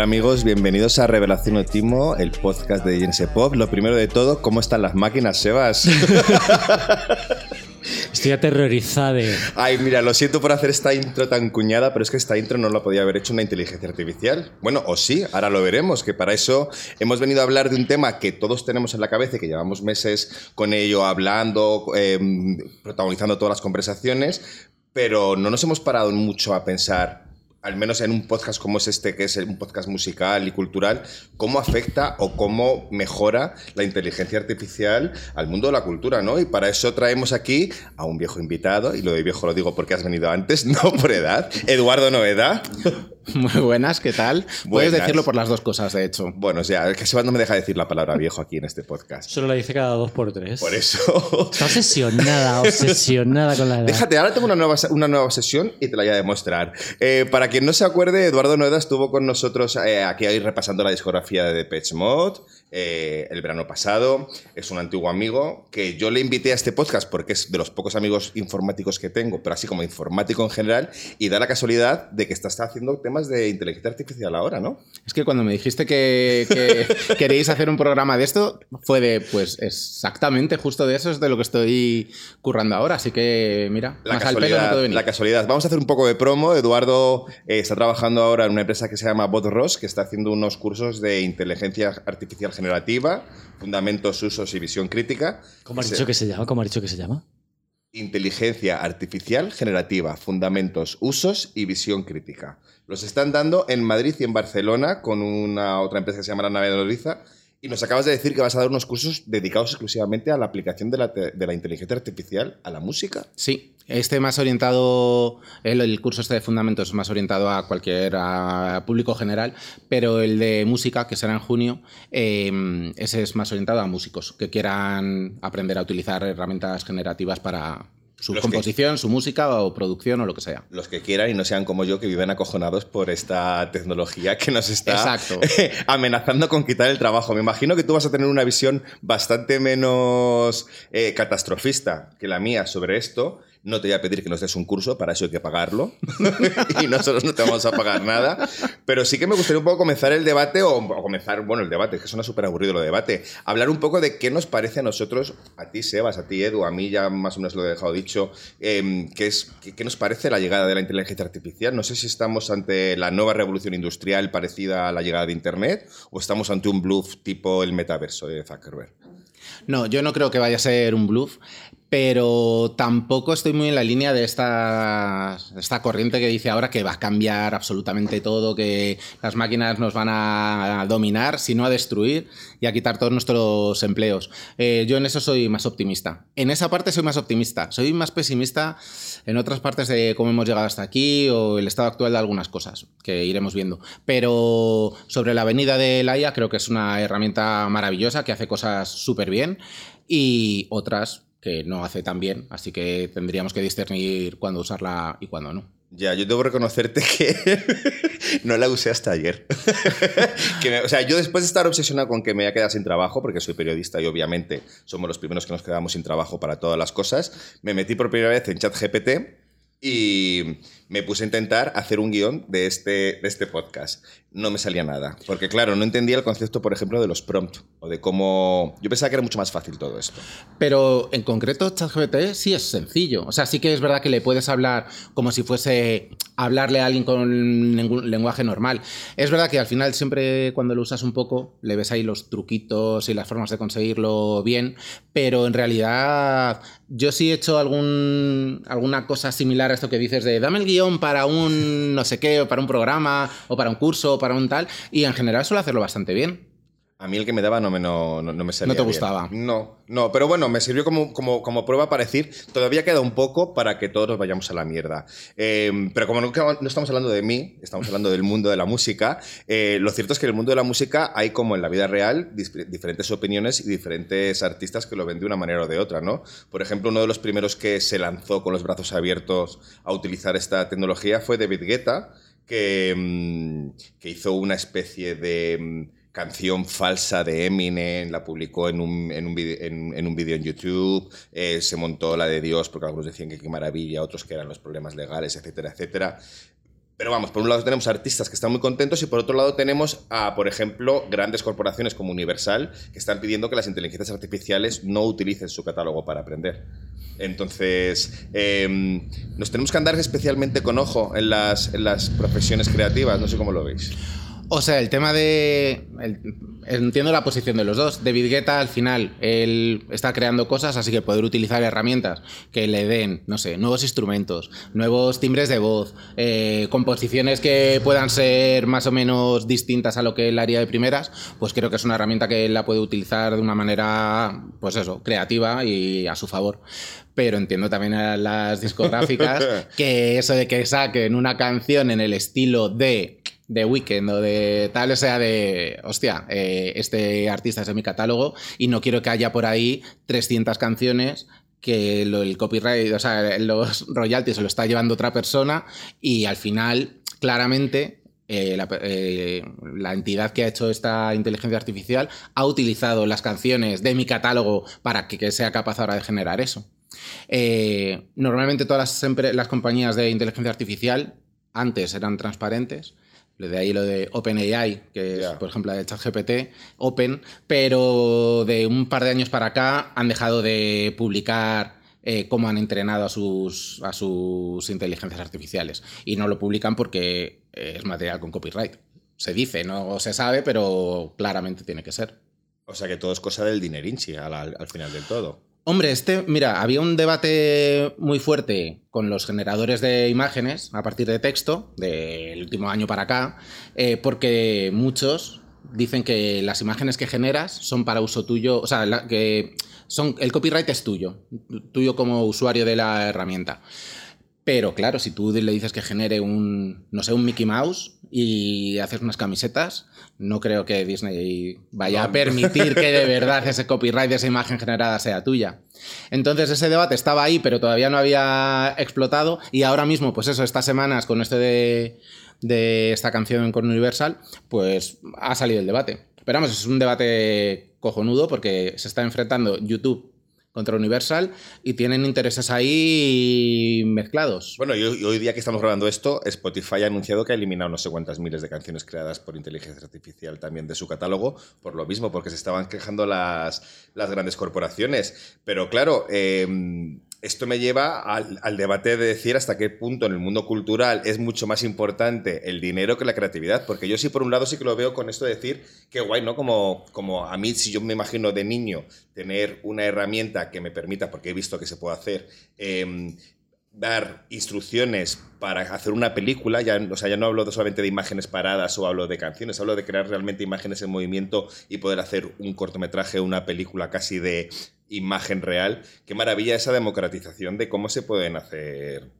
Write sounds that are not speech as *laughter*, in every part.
Hola amigos, bienvenidos a Revelación Otimo, el podcast de Jense Pop. Lo primero de todo, ¿cómo están las máquinas, Sebas? *laughs* Estoy aterrorizada. Ay, mira, lo siento por hacer esta intro tan cuñada, pero es que esta intro no la podía haber hecho una inteligencia artificial. Bueno, o sí, ahora lo veremos, que para eso hemos venido a hablar de un tema que todos tenemos en la cabeza y que llevamos meses con ello hablando, em, protagonizando todas las conversaciones, pero no nos hemos parado mucho a pensar al menos en un podcast como es este, que es un podcast musical y cultural, cómo afecta o cómo mejora la inteligencia artificial al mundo de la cultura, ¿no? Y para eso traemos aquí a un viejo invitado, y lo de viejo lo digo porque has venido antes, *laughs* no por edad, Eduardo Novedad. *laughs* Muy buenas, ¿qué tal? Puedes decirlo por las dos cosas, de hecho. Bueno, o sea, que Sebas no me deja decir la palabra viejo aquí en este podcast. Solo la dice cada dos por tres. Por eso. Está obsesionada, obsesionada con la edad. Déjate, ahora tengo una nueva, una nueva obsesión y te la voy a demostrar. Eh, para quien no se acuerde, Eduardo Noeda estuvo con nosotros eh, aquí hoy repasando la discografía de Depeche Mode. Eh, el verano pasado. Es un antiguo amigo que yo le invité a este podcast porque es de los pocos amigos informáticos que tengo, pero así como informático en general, y da la casualidad de que estás haciendo temas de inteligencia artificial ahora, ¿no? Es que cuando me dijiste que, que *laughs* queréis hacer un programa de esto, fue de, pues exactamente justo de eso es de lo que estoy currando ahora, así que mira, la casualidad, La casualidad. Vamos a hacer un poco de promo. Eduardo eh, está trabajando ahora en una empresa que se llama BotRoss, que está haciendo unos cursos de inteligencia artificial generativa, fundamentos, usos y visión crítica. ¿Cómo has dicho que se llama? ¿Cómo has dicho que se llama? Inteligencia artificial generativa, fundamentos, usos y visión crítica. Los están dando en Madrid y en Barcelona con una otra empresa que se llama La Nave de Loriza y nos acabas de decir que vas a dar unos cursos dedicados exclusivamente a la aplicación de la, inteligencia artificial a la música. Sí, este más orientado, el, curso este de fundamentos es más orientado a cualquier público general, pero el de música, que será en junio, em, ese es más orientado a músicos que quieran aprender a utilizar herramientas generativas para, su composición, su música o producción o lo que sea. Los que quieran y no sean como yo, que viven acojonados por esta tecnología que nos está *laughs* amenazando con quitar el trabajo. Me imagino que tú vas a tener una visión bastante menos eh, catastrofista que la mía sobre esto no te voy a pedir que nos des un curso, para eso hay que pagarlo. *laughs* y nosotros no te vamos a pagar nada. Pero sí que me gustaría un poco comenzar el debate, o, comenzar, bueno, el debate, que suena súper aburrido lo de debate. Hablar un poco de qué nos parece a nosotros, a ti, Sebas, a ti, Edu, a mí ya más o menos lo he dejado dicho, qué, es, qué, nos parece la llegada de la inteligencia artificial. No sé si estamos ante la nueva revolución industrial parecida a la llegada de Internet, o estamos ante un bluff tipo el metaverso de Zuckerberg. No, yo no creo que vaya a ser un bluff, pero tampoco estoy muy en la línea de esta, esta corriente que dice ahora que va a cambiar absolutamente todo, que las máquinas nos van a dominar, sino a destruir y a quitar todos nuestros empleos. Eh, yo en eso soy más optimista. En esa parte soy más optimista. Soy más pesimista en otras partes de cómo hemos llegado hasta aquí o el estado actual de algunas cosas que iremos viendo. Pero sobre la venida de la IA creo que es una herramienta maravillosa que hace cosas súper bien y otras que no hace tan bien, así que tendríamos que discernir cuándo usarla y cuándo no. Ya, yo debo reconocerte que *laughs* no la usé hasta ayer. *laughs* o sea, yo después de estar obsesionado con que me voy a quedar sin trabajo, porque soy periodista y obviamente somos los primeros que nos quedamos sin trabajo para todas las cosas, me metí por primera vez en ChatGPT y me puse a intentar hacer un guion de este, de este podcast. No me salía nada. Porque, claro, no entendía el concepto, por ejemplo, de los prompts o de cómo. Yo pensaba que era mucho más fácil todo esto. Pero en concreto, ChatGPT sí es sencillo. O sea, sí que es verdad que le puedes hablar como si fuese hablarle a alguien con un lenguaje normal. Es verdad que al final, siempre cuando lo usas un poco, le ves ahí los truquitos y las formas de conseguirlo bien. Pero en realidad, yo sí he hecho algún, alguna cosa similar a esto que dices de dame el guion para un no sé qué, o para un programa, o para un curso, o para un tal, y en general suele hacerlo bastante bien. A mí el que me daba no me, no, no, me salía. ¿No te gustaba? No, no, pero bueno, me sirvió como, como, como, prueba para decir, todavía queda un poco para que todos vayamos a la mierda. Em, pero como no, no, estamos hablando de mí, estamos hablando del mundo de la música, eh, lo cierto es que en el mundo de la música hay como en la vida real diferentes opiniones y diferentes artistas que lo ven de una manera o de otra, ¿no? Por ejemplo, uno de los primeros que se lanzó con los brazos abiertos a utilizar esta tecnología fue David Guetta, que, em, que hizo una especie de em, canción falsa de Eminem, la publicó en un, en un, vídeo en, YouTube, eh, se montó la de Dios porque algunos decían que qué maravilla, otros que eran los problemas legales, etcétera, etcétera. Pero vamos, por un lado tenemos artistas que están muy contentos y por otro lado tenemos por ejemplo, grandes corporaciones como Universal que están pidiendo que las inteligencias artificiales no utilicen su catálogo para aprender. Entonces, em, nos tenemos que andar especialmente con ojo en las, en las profesiones creativas, no sé cómo lo veis. O sea, el tema de. entiendo la posición de los dos. David Guetta, al final, él está creando cosas, así que poder utilizar herramientas que le den, no sé, nuevos instrumentos, nuevos timbres de voz, eh, composiciones que puedan ser más o menos distintas a lo que él haría de primeras, pues creo que es una herramienta que él la puede utilizar de una manera, pues eso, creativa y a su favor pero entiendo también a las discográficas *laughs* que eso de que saquen una canción en el estilo de de Weekend o de tal, o sea, de, hostia, eh, este artista es de mi catálogo y no quiero que haya por ahí 300 canciones que el copyright, o sea, los *laughs* royalties se lo está llevando otra persona y al final, claramente, eh, eh, la, entidad que ha hecho esta inteligencia artificial ha utilizado las canciones de mi catálogo para que, sea capaz ahora de generar eso. normalmente todas las, las compañías de inteligencia artificial antes eran transparentes de ahí lo de OpenAI, que es, por ejemplo, de ChatGPT, Open, pero de un par de años para acá han dejado de publicar eh, cómo han entrenado a sus, a sus inteligencias artificiales. Y no lo publican porque es material con copyright. Se dice, no se sabe, pero claramente tiene que ser. O sea que todo es cosa del dinerinchi al, al final del todo. Hombre, este, mira, había un debate muy fuerte con los generadores de imágenes a partir de texto del último año para acá, eh, porque muchos dicen que las imágenes que generas son para uso tuyo, o sea, que son, el copyright es tuyo, tuyo como usuario de la herramienta. Pero claro, si tú le dices que genere un, no sé, un Mickey Mouse y haces unas camisetas, no creo que Disney vaya a permitir que de *laughs* verdad ese copyright de esa imagen generada sea tuya. Entonces ese debate estaba ahí, pero todavía no había explotado y ahora mismo, pues eso, estas semanas con este de, de esta canción con Universal, pues ha salido el debate. Pero vamos, es un debate cojonudo porque se está enfrentando YouTube contra Universal y tienen intereses ahí mezclados. Bueno, y hoy día que estamos grabando esto, Spotify ha anunciado que ha eliminado no sé cuántas miles de canciones creadas por inteligencia artificial también de su catálogo, por lo mismo, porque se estaban quejando las, las grandes corporaciones. Pero claro, eh, esto me lleva al, debate de decir hasta qué punto en el mundo cultural es mucho más importante el dinero que la creatividad. Porque yo sí, por un lado, sí que lo veo con esto de decir que guay, ¿no? Como, como a mí, si yo me imagino de niño tener una herramienta que me permita, porque he visto que se puede hacer, em, dar instrucciones para hacer una película, ya, o sea, ya no hablo solamente de imágenes paradas o hablo de canciones, hablo de crear realmente imágenes en movimiento y poder hacer un cortometraje, una película casi de imagen real. Qué maravilla esa democratización de cómo se pueden hacer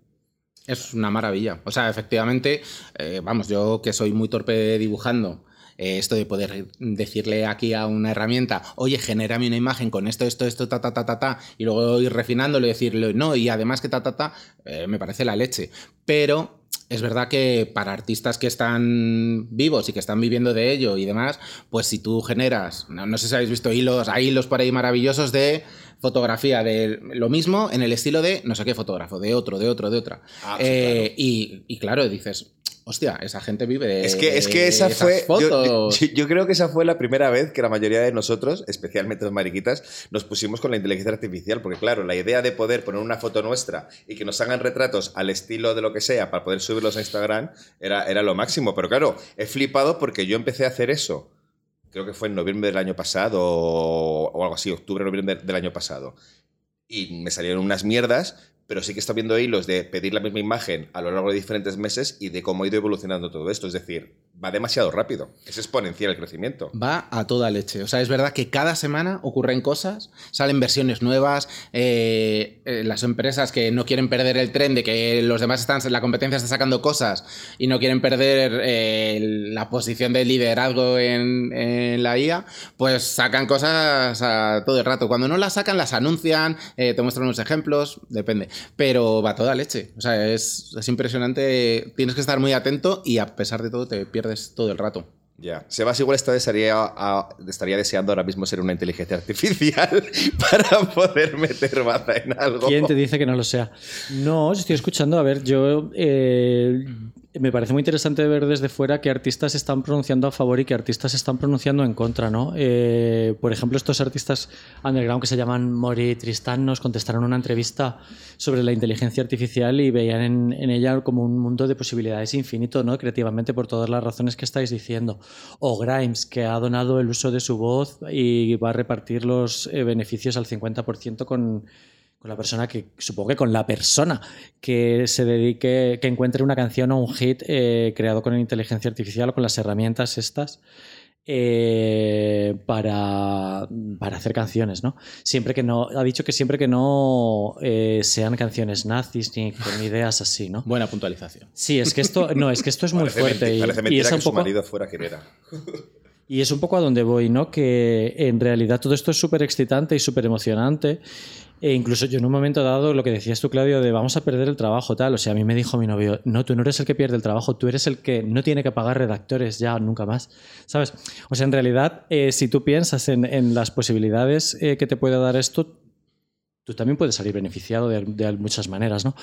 es una maravilla. O sea, efectivamente, eh, vamos, yo que soy muy torpe dibujando, eh, esto de poder decirle aquí a una herramienta, oye, genérame una imagen con esto, esto, esto, ta, ta, ta, ta, ta, y luego ir refinándolo y decirle, no, y además que ta, ta, ta, eh, me parece la leche. Pero es verdad que para artistas que están vivos y que están viviendo de ello y demás, pues si tú generas, no, sé si habéis visto hilos, hay hilos por ahí maravillosos de fotografía de lo mismo en el estilo de no sé qué fotógrafo, de otro, de otro, de otra. Ah, eh, y, y, claro, dices, hostia, esa gente vive de. Es que, es que esa fue. Yo, creo que esa fue la primera vez que la mayoría de nosotros, especialmente los mariquitas, nos pusimos con la inteligencia artificial. Porque, claro, la idea de poder poner una foto nuestra y que nos hagan retratos al estilo de lo que sea para poder subirlos a Instagram era, era lo máximo. Pero claro, he flipado porque yo empecé a hacer eso. Creo que fue en noviembre del año pasado o, algo así, octubre, noviembre del año pasado. Y me salieron unas mierdas pero sí que está viendo hilos de pedir la misma imagen a lo largo de diferentes meses y de cómo ha ido evolucionando todo esto. Es decir, va demasiado rápido. Es exponencial el crecimiento. Va a toda leche. O sea, es verdad que cada semana ocurren cosas, salen versiones nuevas, eh, eh, las empresas que no quieren perder el tren de que los demás están, la competencia está sacando cosas y no quieren perder eh, la posición de liderazgo en, la IA, pues sacan cosas a todo el rato. Cuando no las sacan, las anuncian, te muestran unos ejemplos, depende. Pero va a toda leche. O sea, es, es impresionante. Tienes que estar muy atento y a pesar de todo te pierdes todo el rato. Ya. Sebas igual estaría, estaría deseando ahora mismo ser una inteligencia artificial *laughs* para poder meter baza en algo. ¿Quién te dice que no lo sea? No, estoy escuchando. A ver, yo. Eh, me parece muy interesante ver desde fuera qué artistas están pronunciando a favor y qué artistas están pronunciando en contra, ¿no? Eh, por ejemplo, estos artistas underground que se llaman Mori y Tristán nos contestaron una entrevista sobre la inteligencia artificial y veían en, ella como un mundo de posibilidades infinito, ¿no? Creativamente por todas las razones que estáis diciendo. O Grimes, que ha donado el uso de su voz y va a repartir los eh, beneficios al 50% con con la persona que, supongo que con la persona que se dedique, que encuentre una canción o un hit eh, creado con inteligencia artificial o con las herramientas estas eh, para, para, hacer canciones, ¿no? Siempre que no, ha dicho que siempre que no eh, sean canciones nazis ni con ideas así, ¿no? Buena puntualización. Sí, es que esto, no, es que esto es muy fuerte. y, parece mentira es que un poco... su marido fuera quien era. Y es un poco a donde voy, ¿no? Que en realidad todo esto es súper excitante y súper emocionante. E incluso yo en un momento dado, lo que decías tú, Claudio, de vamos a perder el trabajo, tal. O sea, a mí me dijo mi novio, no, tú no eres el que pierde el trabajo, tú eres el que no tiene que pagar redactores ya nunca más. ¿Sabes? O sea, en realidad, eh, si tú piensas en, las posibilidades eh, que te puede dar esto, tú también puedes salir beneficiado de, muchas maneras, ¿no?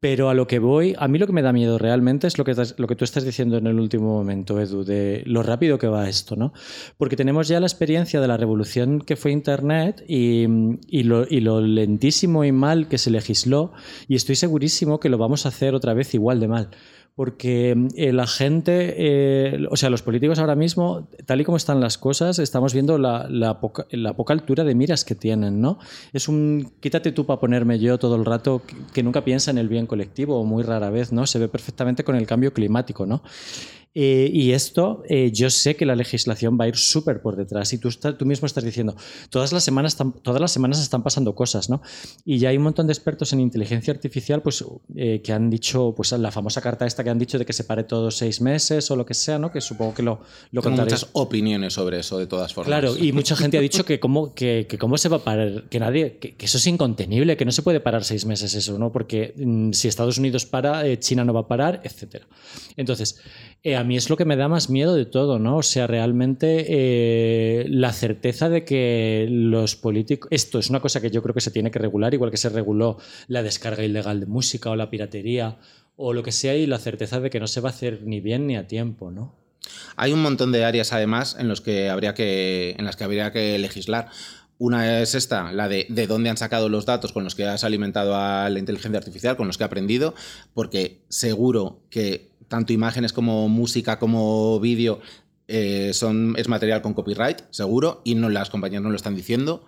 Pero a lo que voy, a mí lo que me da miedo realmente es lo que, lo que tú estás diciendo en el último momento, Edu, de lo rápido que va esto, ¿no? Porque tenemos ya la experiencia de la revolución que fue Internet y, lo, y lo lentísimo y mal que se legisló, y estoy segurísimo que lo vamos a hacer otra vez igual de mal porque eh, la gente, eh, o sea, los políticos ahora mismo, tal y como están las cosas, estamos viendo la, poca, altura de miras que tienen, ¿no? Es un quítate tú para ponerme yo todo el rato que, nunca piensa en el bien colectivo o muy rara vez, ¿no? Se ve perfectamente con el cambio climático, ¿no? Eh, y esto, eh, yo sé que la legislación va a ir súper por detrás. Y tú, tú mismo estás diciendo, todas las, semanas están, todas las semanas están pasando cosas, ¿no? Y ya hay un montón de expertos en inteligencia artificial pues, eh, que han dicho, pues la famosa carta esta que han dicho de que se pare todos seis meses o lo que sea, ¿no? Que supongo que lo, lo Tengo muchas opiniones sobre eso, de todas formas. Claro, y mucha gente ha dicho que cómo, que, que cómo se va a parar, que nadie, que, eso es incontenible, que no se puede parar seis meses eso, ¿no? Porque mm, si Estados Unidos para, China no va a parar, etcétera. Entonces, eh, a mí es lo que me da más miedo de todo, ¿no? O sea, realmente eh, la certeza de que los políticos. Esto es una cosa que yo creo que se tiene que regular, igual que se reguló la descarga ilegal de música o la piratería o lo que sea, y la certeza de que no se va a hacer ni bien ni a tiempo, ¿no? Hay un montón de áreas, además, en, los que habría que, en las que habría que legislar. Una es esta, la de de dónde han sacado los datos con los que has alimentado a la inteligencia artificial, con los que ha aprendido, porque seguro que tanto imágenes como música como vídeo eh, son, es material con copyright, seguro, y no, las compañías no lo están diciendo.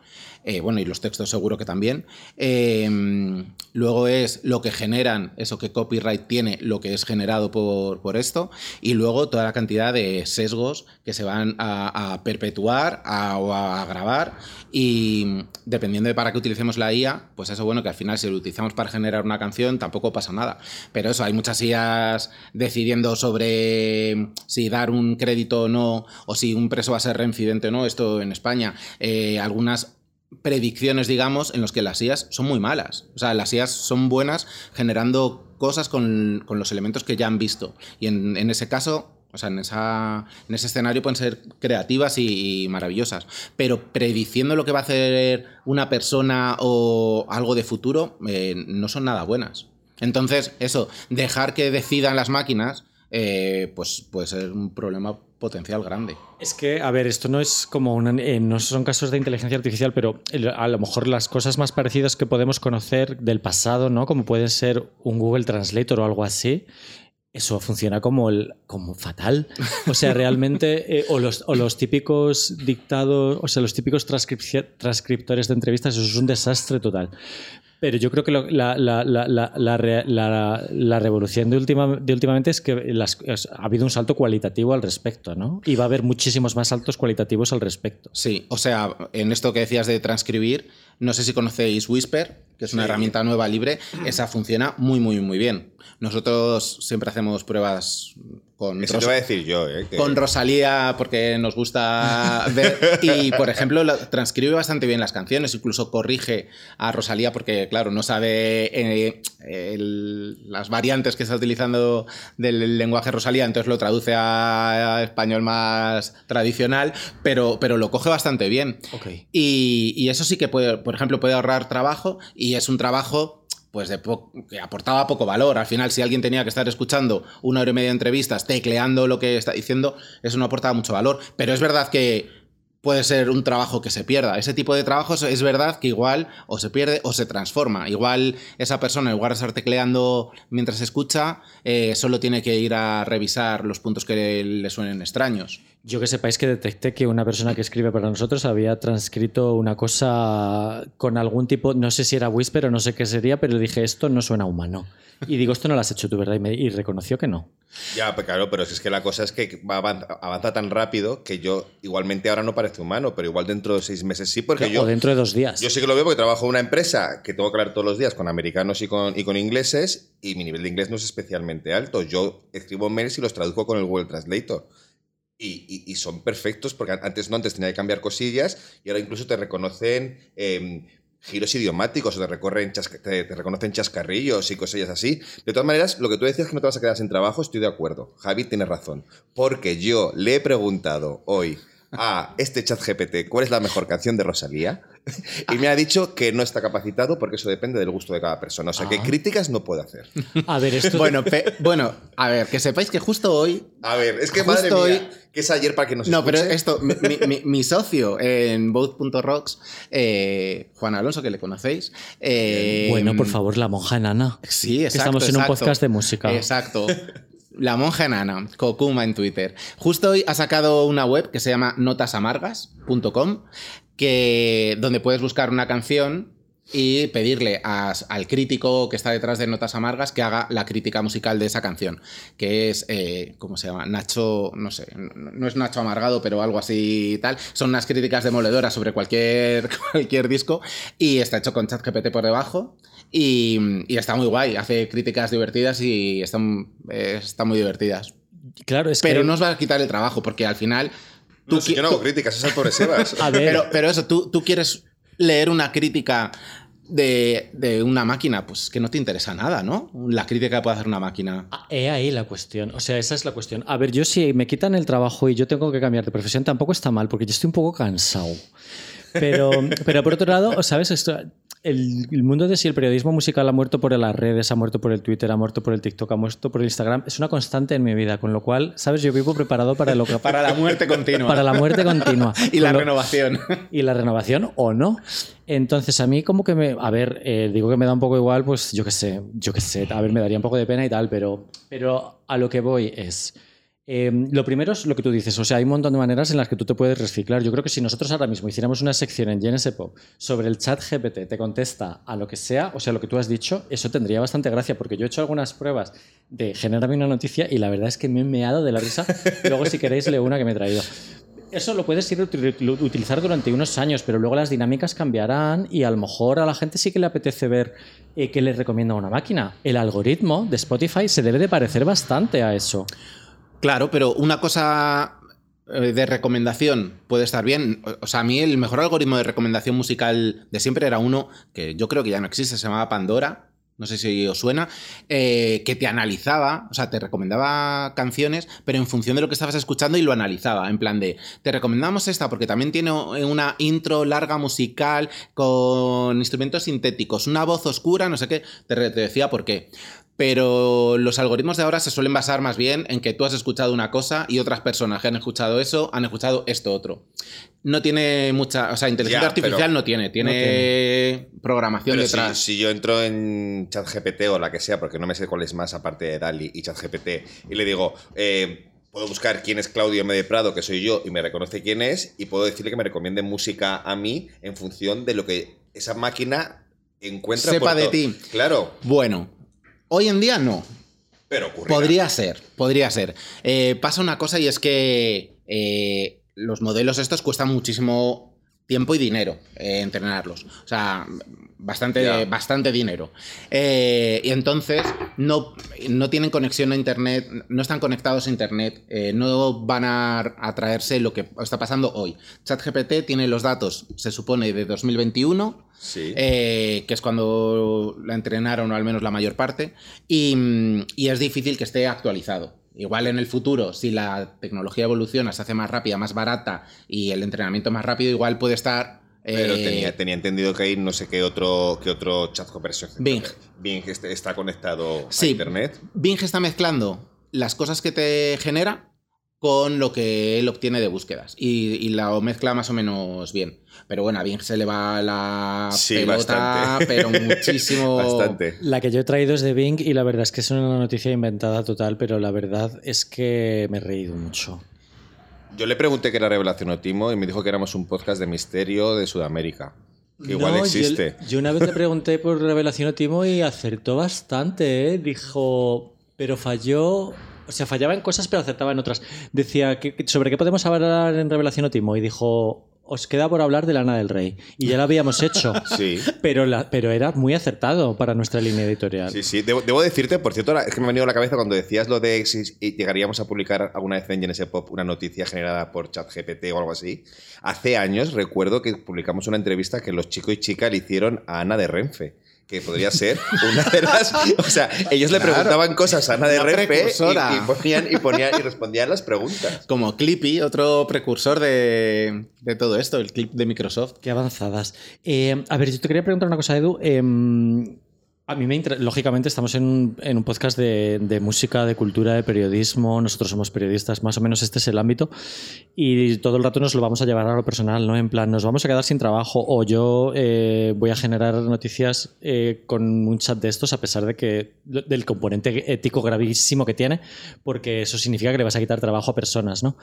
Eh, bueno, y los textos seguro que también. Em, luego es lo que generan, eso que copyright tiene, lo que es generado por, esto, y luego toda la cantidad de sesgos que se van a, perpetuar o a grabar, y dependiendo de para qué utilicemos la IA, pues eso bueno, que al final si lo utilizamos para generar una canción tampoco pasa nada. Pero eso, hay muchas IAs decidiendo sobre si dar un crédito o no, o si un preso va a ser reincidente o no, esto en España. Eh, algunas predicciones, digamos, en los que las IAS son muy malas. O sea, las IAS son buenas generando cosas con, los elementos que ya han visto. Y en, ese caso, o sea, en, esa, en ese escenario pueden ser creativas y, maravillosas. Pero prediciendo lo que va a hacer una persona o algo de futuro, eh, no son nada buenas. Entonces, eso, dejar que decidan las máquinas, eh, pues puede ser un problema potencial grande. Es que, a ver, esto no es como una, eh, no son casos de inteligencia artificial, pero a lo mejor las cosas más parecidas que podemos conocer del pasado, ¿no? Como puede ser un Google Translator o algo así. Eso funciona como, el, como fatal. O sea, realmente, eh, o, los, o, los, típicos dictados, o sea, los típicos transcriptores de entrevistas, eso es un desastre total. Pero yo creo que la, la, la, la, revolución de, última, de últimamente es que ha habido un salto cualitativo al respecto, ¿no? Y va a haber muchísimos más saltos cualitativos al respecto. Sí, o sea, en esto que decías de transcribir, no sé si conocéis Whisper, que es una herramienta nueva libre, esa funciona muy, muy, muy bien. Nosotros siempre hacemos pruebas con, Eso te a decir yo, ¿eh? con Rosalía porque nos gusta *laughs* ver y por ejemplo transcribe bastante bien las canciones, incluso corrige a Rosalía porque claro, no sabe eh, las variantes que está utilizando del lenguaje Rosalía, entonces lo traduce a, español más tradicional, pero, pero lo coge bastante bien. Y, y, eso sí que puede, por ejemplo, puede ahorrar trabajo y es un trabajo pues de que aportaba poco valor. Al final, si alguien tenía que estar escuchando una hora y media de entrevistas, tecleando lo que está diciendo, eso no aportaba mucho valor. Pero es verdad que puede ser un trabajo que se pierda. Ese tipo de trabajos es verdad que igual o se pierde o se transforma. Igual esa persona, de estar tecleando mientras escucha, eh, solo tiene que ir a revisar los puntos que le suenen extraños. Yo que sepáis que detecté que una persona que escribe para nosotros había transcrito una cosa con algún tipo, no sé si era Whisper o no sé qué sería, pero dije, esto no suena humano. Y digo, esto no lo has hecho tú, ¿verdad? Y, reconoció que no. Ya, pues claro, pero es que la cosa es que avanza, tan rápido que yo igualmente ahora no parece humano, pero igual dentro de seis meses sí, porque yo... O dentro de dos días. Yo sí que lo veo porque trabajo en una empresa que tengo que hablar todos los días con americanos y con, y con ingleses y mi nivel de inglés no es especialmente alto. Yo escribo mails y los traduzco con el Google Translator. Y, son perfectos porque antes no, antes tenía que cambiar cosillas y ahora incluso te reconocen em, giros idiomáticos o te, recorren te, reconocen chascarrillos y cosillas así. De todas maneras, lo que tú decías que no te vas a quedar sin trabajo, estoy de acuerdo. Javi tiene razón. Porque yo le he preguntado hoy *laughs* a este chat GPT cuál es la mejor canción de Rosalía *laughs* y me ha dicho que no está capacitado porque eso depende del gusto de cada persona. O sea, que ah. críticas no puede hacer. *laughs* A ver, esto... bueno, bueno, a ver, que sepáis que justo hoy... A ver, es que madre mía, hoy... que es ayer para que nos No, pero esto, mi, socio en both.rocks, eh, Juan Alonso, que le conocéis... Eh, bueno, por favor, la monja enana. Sí, exacto. estamos en un podcast de música. Exacto. La monja enana, Kokuma en Twitter. Justo hoy ha sacado una web que se llama notasamargas.com, donde puedes buscar una canción y pedirle al crítico que está detrás de Notas Amargas que haga la crítica musical de esa canción, que es, eh, ¿cómo se llama? Nacho, no sé, no es Nacho Amargado, pero algo así y tal. Son unas críticas demoledoras sobre cualquier, *laughs* cualquier disco y está hecho con ChatGPT por debajo. Y, está muy guay, hace críticas divertidas y están, eh, están muy divertidas. Claro, es Pero no os va a quitar el trabajo, porque al final. Tú, yo no hago críticas, es por Sebas. *laughs* a ver. Pero, pero eso, tú, tú quieres leer una crítica de, una máquina, pues que no te interesa nada, ¿no? La crítica que puede hacer una máquina. Ah, he ahí la cuestión. O sea, esa es la cuestión. A ver, yo si me quitan el trabajo y yo tengo que cambiar de profesión, tampoco está mal, porque yo estoy un poco cansado. Pero, pero por otro lado, ¿sabes? Esto, el, mundo de si el periodismo musical ha muerto por las redes, ha muerto por el Twitter, ha muerto por el TikTok, ha muerto por el Instagram, es una constante en mi vida, con lo cual, ¿sabes? Yo vivo preparado para lo que... *laughs* para la muerte continua. Para la muerte continua. *laughs* y la renovación. Y la renovación o no. Entonces, a mí como que me... A ver, eh, digo que me da un poco igual, pues yo qué sé, yo qué sé, a ver, me daría un poco de pena y tal, pero, pero a lo que voy es... Em, lo primero es lo que tú dices, o sea, hay un montón de maneras en las que tú te puedes reciclar. Yo creo que si nosotros ahora mismo hiciéramos una sección en Pop sobre el chat GPT, te contesta a lo que sea, o sea, lo que tú has dicho, eso tendría bastante gracia, porque yo he hecho algunas pruebas de generarme una noticia y la verdad es que me he meado de la risa. *laughs* Luego, si queréis, leo una que me he traído. Eso lo puedes ir utilizar durante unos años, pero luego las dinámicas cambiarán y a lo mejor a la gente sí que le apetece ver eh, qué le recomienda una máquina. El algoritmo de Spotify se debe de parecer bastante a eso. Claro, pero una cosa eh, de recomendación puede estar bien. O sea, a mí el mejor algoritmo de recomendación musical de siempre era uno que yo creo que ya no existe, se llamaba Pandora. No sé si os suena, eh, que te analizaba, o sea, te recomendaba canciones, pero en función de lo que estabas escuchando y lo analizaba, en plan de, te recomendamos esta porque también tiene una intro larga musical con instrumentos sintéticos, una voz oscura, no sé qué, te, te decía por qué pero los algoritmos de ahora se suelen basar más bien en que tú has escuchado una cosa y otras personas que han escuchado eso han escuchado esto otro. No tiene mucha, o sea, inteligencia artificial no tiene, tiene, programación detrás. Si, yo entro en ChatGPT o la que sea, porque no me sé cuál es más aparte de DALI y ChatGPT, y le digo, eh, puedo buscar quién es Claudio M. de Prado, que soy yo, y me reconoce quién es, y puedo decirle que me recomiende música a mí en función de lo que esa máquina encuentra. Sepa de ti. Claro. Bueno, Hoy en día no. Pero Podría ser, podría ser. Eh, pasa una cosa y es que eh, los modelos estos cuestan muchísimo tiempo y dinero eh, entrenarlos. O sea, bastante, bastante dinero. Eh, y entonces no, no tienen conexión a Internet, no están conectados a Internet, eh, no van a, traerse lo que está pasando hoy. ChatGPT tiene los datos, se supone, de 2021, que es cuando la entrenaron, o al menos la mayor parte, y es difícil que esté actualizado. Igual en el futuro, si la tecnología evoluciona, se hace más rápida, más barata y el entrenamiento más rápido, igual puede estar Pero eh, tenía, entendido que hay no sé qué otro, qué otro chat conversación. Bing. Bing este, está conectado a Internet. Bing está mezclando las cosas que te genera con lo que él obtiene de búsquedas. Y, la mezcla más o menos bien. Pero bueno, a Bing se le va la pelota, pero muchísimo. *laughs* Bastante. La que yo he traído es de Bing y la verdad es que es una noticia inventada total, pero la verdad es que me he reído mucho. Yo le pregunté qué era Revelación Otimo y me dijo que éramos un podcast de misterio de Sudamérica. Que igual existe. Yo, una vez le pregunté por Revelación Otimo y acertó bastante, ¿eh? Dijo, pero falló o sea, fallaba en cosas, pero acertaba en otras. Decía, ¿sobre qué podemos hablar en Revelación Otimo? Y dijo, os queda por hablar de Lana del Rey. Y ya lo habíamos hecho. *laughs* sí. Pero, pero era muy acertado para nuestra línea editorial. Sí, sí. Debo, decirte, por cierto, es que me ha venido a la cabeza cuando decías lo de si llegaríamos a publicar alguna vez en GNS Pop una noticia generada por ChatGPT o algo así. Hace años recuerdo que publicamos una entrevista que los chicos y chicas le hicieron a Ana de Renfe que podría ser una de las. O sea, ellos le preguntaban cosas a Ana de Renfe y, ponían, y, ponían, y respondían las preguntas. Como Clippy, otro precursor de, de todo esto, el clip de Microsoft. Qué avanzadas. Eh, a ver, yo te quería preguntar una cosa, Edu. Eh, a mí me lógicamente estamos en en un podcast de, de, música, de cultura, de periodismo. Nosotros somos periodistas, más o menos este es el ámbito. Y todo el rato nos lo vamos a llevar a lo personal, ¿no? En plan, nos vamos a quedar sin trabajo o yo eh, voy a generar noticias eh, con un chat de estos a pesar de que del componente ético gravísimo que tiene, porque eso significa que le vas a quitar trabajo a personas, ¿no?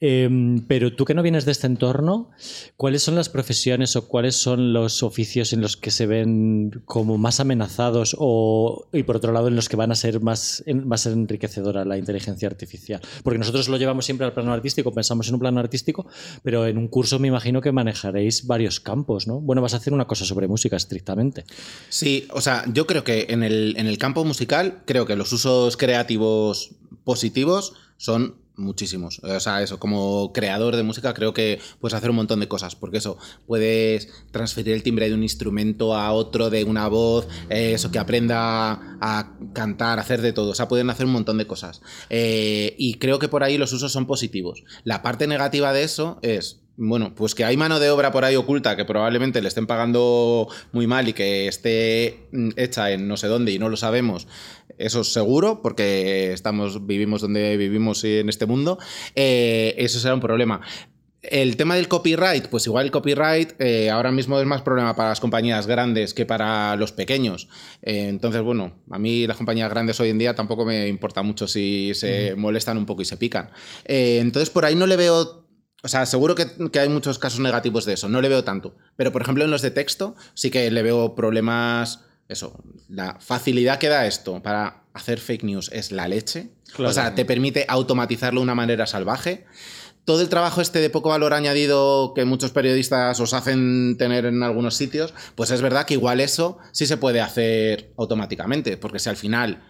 Em, pero tú que no vienes de este entorno, ¿cuáles son las profesiones o cuáles son los oficios en los que se ven como más amenazados? O, y por otro lado en los que van a ser más, más enriquecedora la inteligencia artificial. Porque nosotros lo llevamos siempre al plano artístico, pensamos en un plano artístico, pero en un curso me imagino que manejaréis varios campos, ¿no? Bueno, vas a hacer una cosa sobre música estrictamente. Sí, o sea, yo creo que en el, en el campo musical, creo que los usos creativos positivos son muchísimos. O sea, eso, como creador de música creo que puedes hacer un montón de cosas, porque eso, puedes transferir el timbre de un instrumento a otro, de una voz, eh, eso, que aprenda a cantar, hacer de todo. O sea, pueden hacer un montón de cosas. Eh, y creo que por ahí los usos son positivos. La parte negativa de eso es bueno, pues que hay mano de obra por ahí oculta que probablemente le estén pagando muy mal y que esté mm, hecha en no sé dónde y no lo sabemos. Eso es seguro, porque estamos, vivimos donde vivimos en este mundo. Eh, eso será un problema. El tema del copyright, pues igual el copyright eh, ahora mismo es más problema para las compañías grandes que para los pequeños. Eh, entonces, bueno, a mí las compañías grandes hoy en día tampoco me importa mucho si se molestan un poco y se pican. entonces, por ahí no le veo o sea, seguro que, hay muchos casos negativos de eso, no le veo tanto. Pero, por ejemplo, en los de texto sí que le veo problemas. Eso, la facilidad que da esto para hacer fake news es la leche. O sea, te permite automatizarlo de una manera salvaje. Todo el trabajo este de poco valor añadido que muchos periodistas os hacen tener en algunos sitios, pues es verdad que igual eso sí se puede hacer automáticamente, porque si al final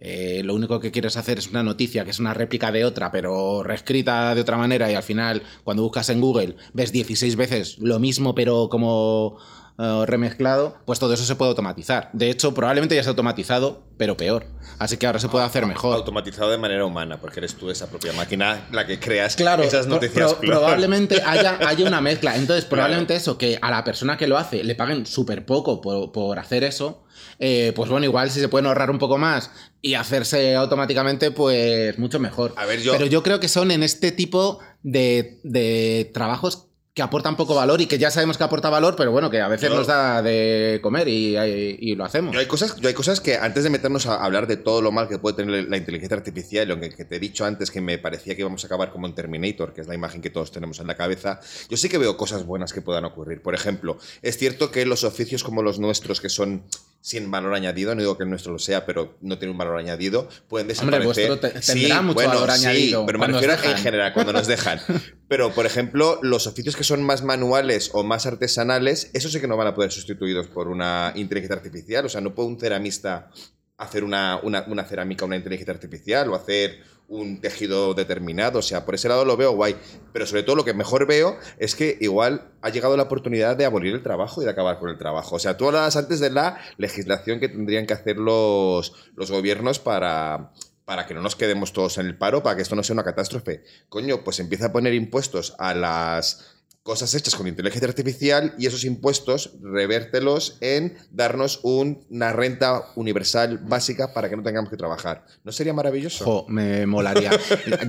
eh, lo único que quieres hacer es una noticia que es una réplica de otra, pero reescrita de otra manera y al final cuando buscas en Google ves 16 veces lo mismo pero como eh, remezclado, pues todo eso se puede automatizar. De hecho, probablemente ya se ha automatizado, pero peor. Así que ahora se puede hacer mejor. Automatizado de manera humana, porque eres tú esa propia máquina la que creas esas noticias. *laughs* probablemente haya, haya, una mezcla. Entonces, probablemente eso, que a la persona que lo hace le paguen súper poco por, por hacer eso eh, pues bueno, igual si se pueden ahorrar un poco más y hacerse automáticamente, pues mucho mejor. Pero yo creo que son en este tipo de, de trabajos que aportan poco valor y que ya sabemos que aporta valor, pero bueno, que a veces nos da de comer y, lo hacemos. Yo hay, cosas, yo hay cosas que antes de meternos a hablar de todo lo mal que puede tener la inteligencia artificial, lo que, te he dicho antes que me parecía que íbamos a acabar como en Terminator, que es la imagen que todos tenemos en la cabeza, yo sí que veo cosas buenas que puedan ocurrir. Por ejemplo, es cierto que los oficios como los nuestros, que son sin valor añadido, no digo que el nuestro lo sea, pero no tiene un valor añadido, pueden desaparecer. Hombre, tendrá mucho valor añadido. Pero me refiero en general, cuando nos dejan. *laughs* Pero, por ejemplo, los oficios que son más manuales o más artesanales, eso sí que no van a poder sustituidos por una inteligencia artificial. O sea, no puede un ceramista hacer una, una, una cerámica, una inteligencia artificial o hacer un tejido determinado. O sea, por ese lado lo veo guay. Pero sobre todo lo que mejor veo es que igual ha llegado la oportunidad de abolir el trabajo y de acabar con el trabajo. O sea, tú hablabas antes de la legislación que tendrían que hacer los, los gobiernos para, para que no nos quedemos todos en el paro, para que esto no sea una catástrofe. Coño, pues empieza a poner impuestos a las cosas hechas con inteligencia artificial y esos impuestos revértelos en darnos una renta universal básica para que no tengamos que trabajar. ¿No sería maravilloso? me molaría.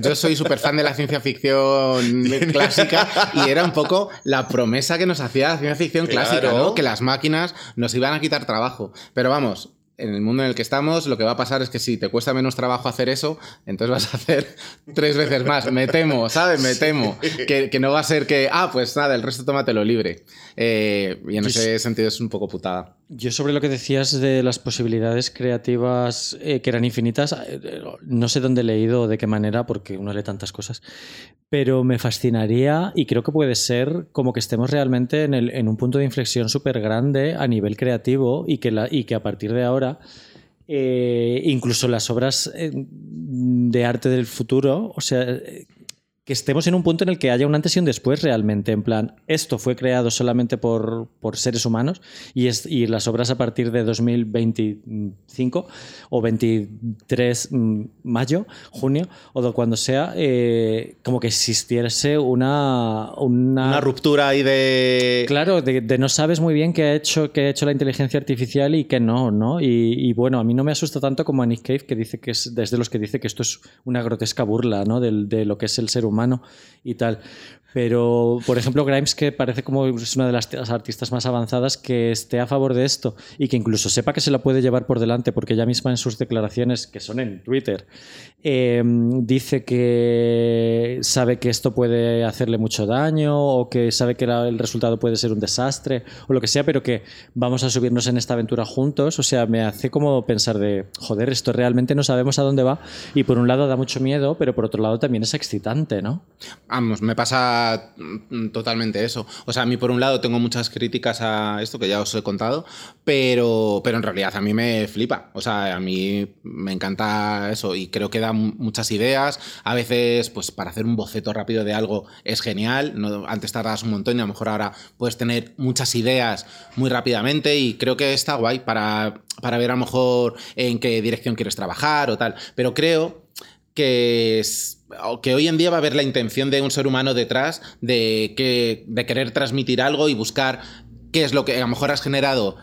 Yo soy súper fan de la ciencia ficción *laughs* clásica y era un poco la promesa que nos hacía la ciencia ficción clásica, ¿no? Que las máquinas nos iban a quitar trabajo. Pero vamos, en el mundo en el que estamos, lo que va a pasar es que si te cuesta menos trabajo hacer eso, entonces vas a hacer *laughs* tres veces más. Me temo, ¿sabes? Me temo. Que, no va a ser que, ah, pues nada, el resto tómatelo libre. Eh, y en ese sentido es un poco putada. Yo sobre lo que decías de las posibilidades creativas eh, que eran infinitas, eh, no sé dónde he leído o de qué manera, porque uno lee tantas cosas, pero me fascinaría y creo que puede ser como que estemos realmente en, un punto de inflexión súper grande a nivel creativo y que, a partir de ahora eh, incluso las obras de arte del futuro, o sea, que estemos en un punto en el que haya un antes y un después realmente, en plan, esto fue creado solamente por, por seres humanos y, es, y las obras a partir de 2025 o 23 mm, mayo, junio o de cuando sea, eh, como que existiese una, una... ruptura ahí de... Claro, de, no sabes muy bien qué ha, hecho, qué ha hecho la inteligencia artificial y qué no, ¿no? Y, bueno, a mí no me asusta tanto como a Nick Cave, que dice que es desde los que dice que esto es una grotesca burla, ¿no? De, de lo que es el ser humano humano y tal. Pero, por ejemplo, Grimes, que parece como es una de las artistas más avanzadas, que esté a favor de esto y que incluso sepa que se la puede llevar por delante, porque ella misma en sus declaraciones, que son en Twitter, em, dice que sabe que esto puede hacerle mucho daño o que sabe que el resultado puede ser un desastre o lo que sea, pero que vamos a subirnos en esta aventura juntos. O sea, me hace como pensar de, joder, esto realmente no sabemos a dónde va y por un lado da mucho miedo, pero por otro lado también es excitante, ¿no? Vamos, me pasa Mm, totalmente eso. O sea, a mí por un lado tengo muchas críticas a esto que ya os he contado, pero, pero en realidad a mí me flipa. O sea, a mí me encanta eso y creo que da muchas ideas. A veces, pues para hacer un boceto rápido de algo es genial. No, antes tardabas un montón y a lo mejor ahora puedes tener muchas ideas muy rápidamente y creo que está guay para, para ver a lo mejor en qué dirección quieres trabajar o tal. Pero creo que, que hoy en día va a haber la intención de un ser humano detrás de, que, de querer transmitir algo y buscar qué es lo que a lo mejor has generado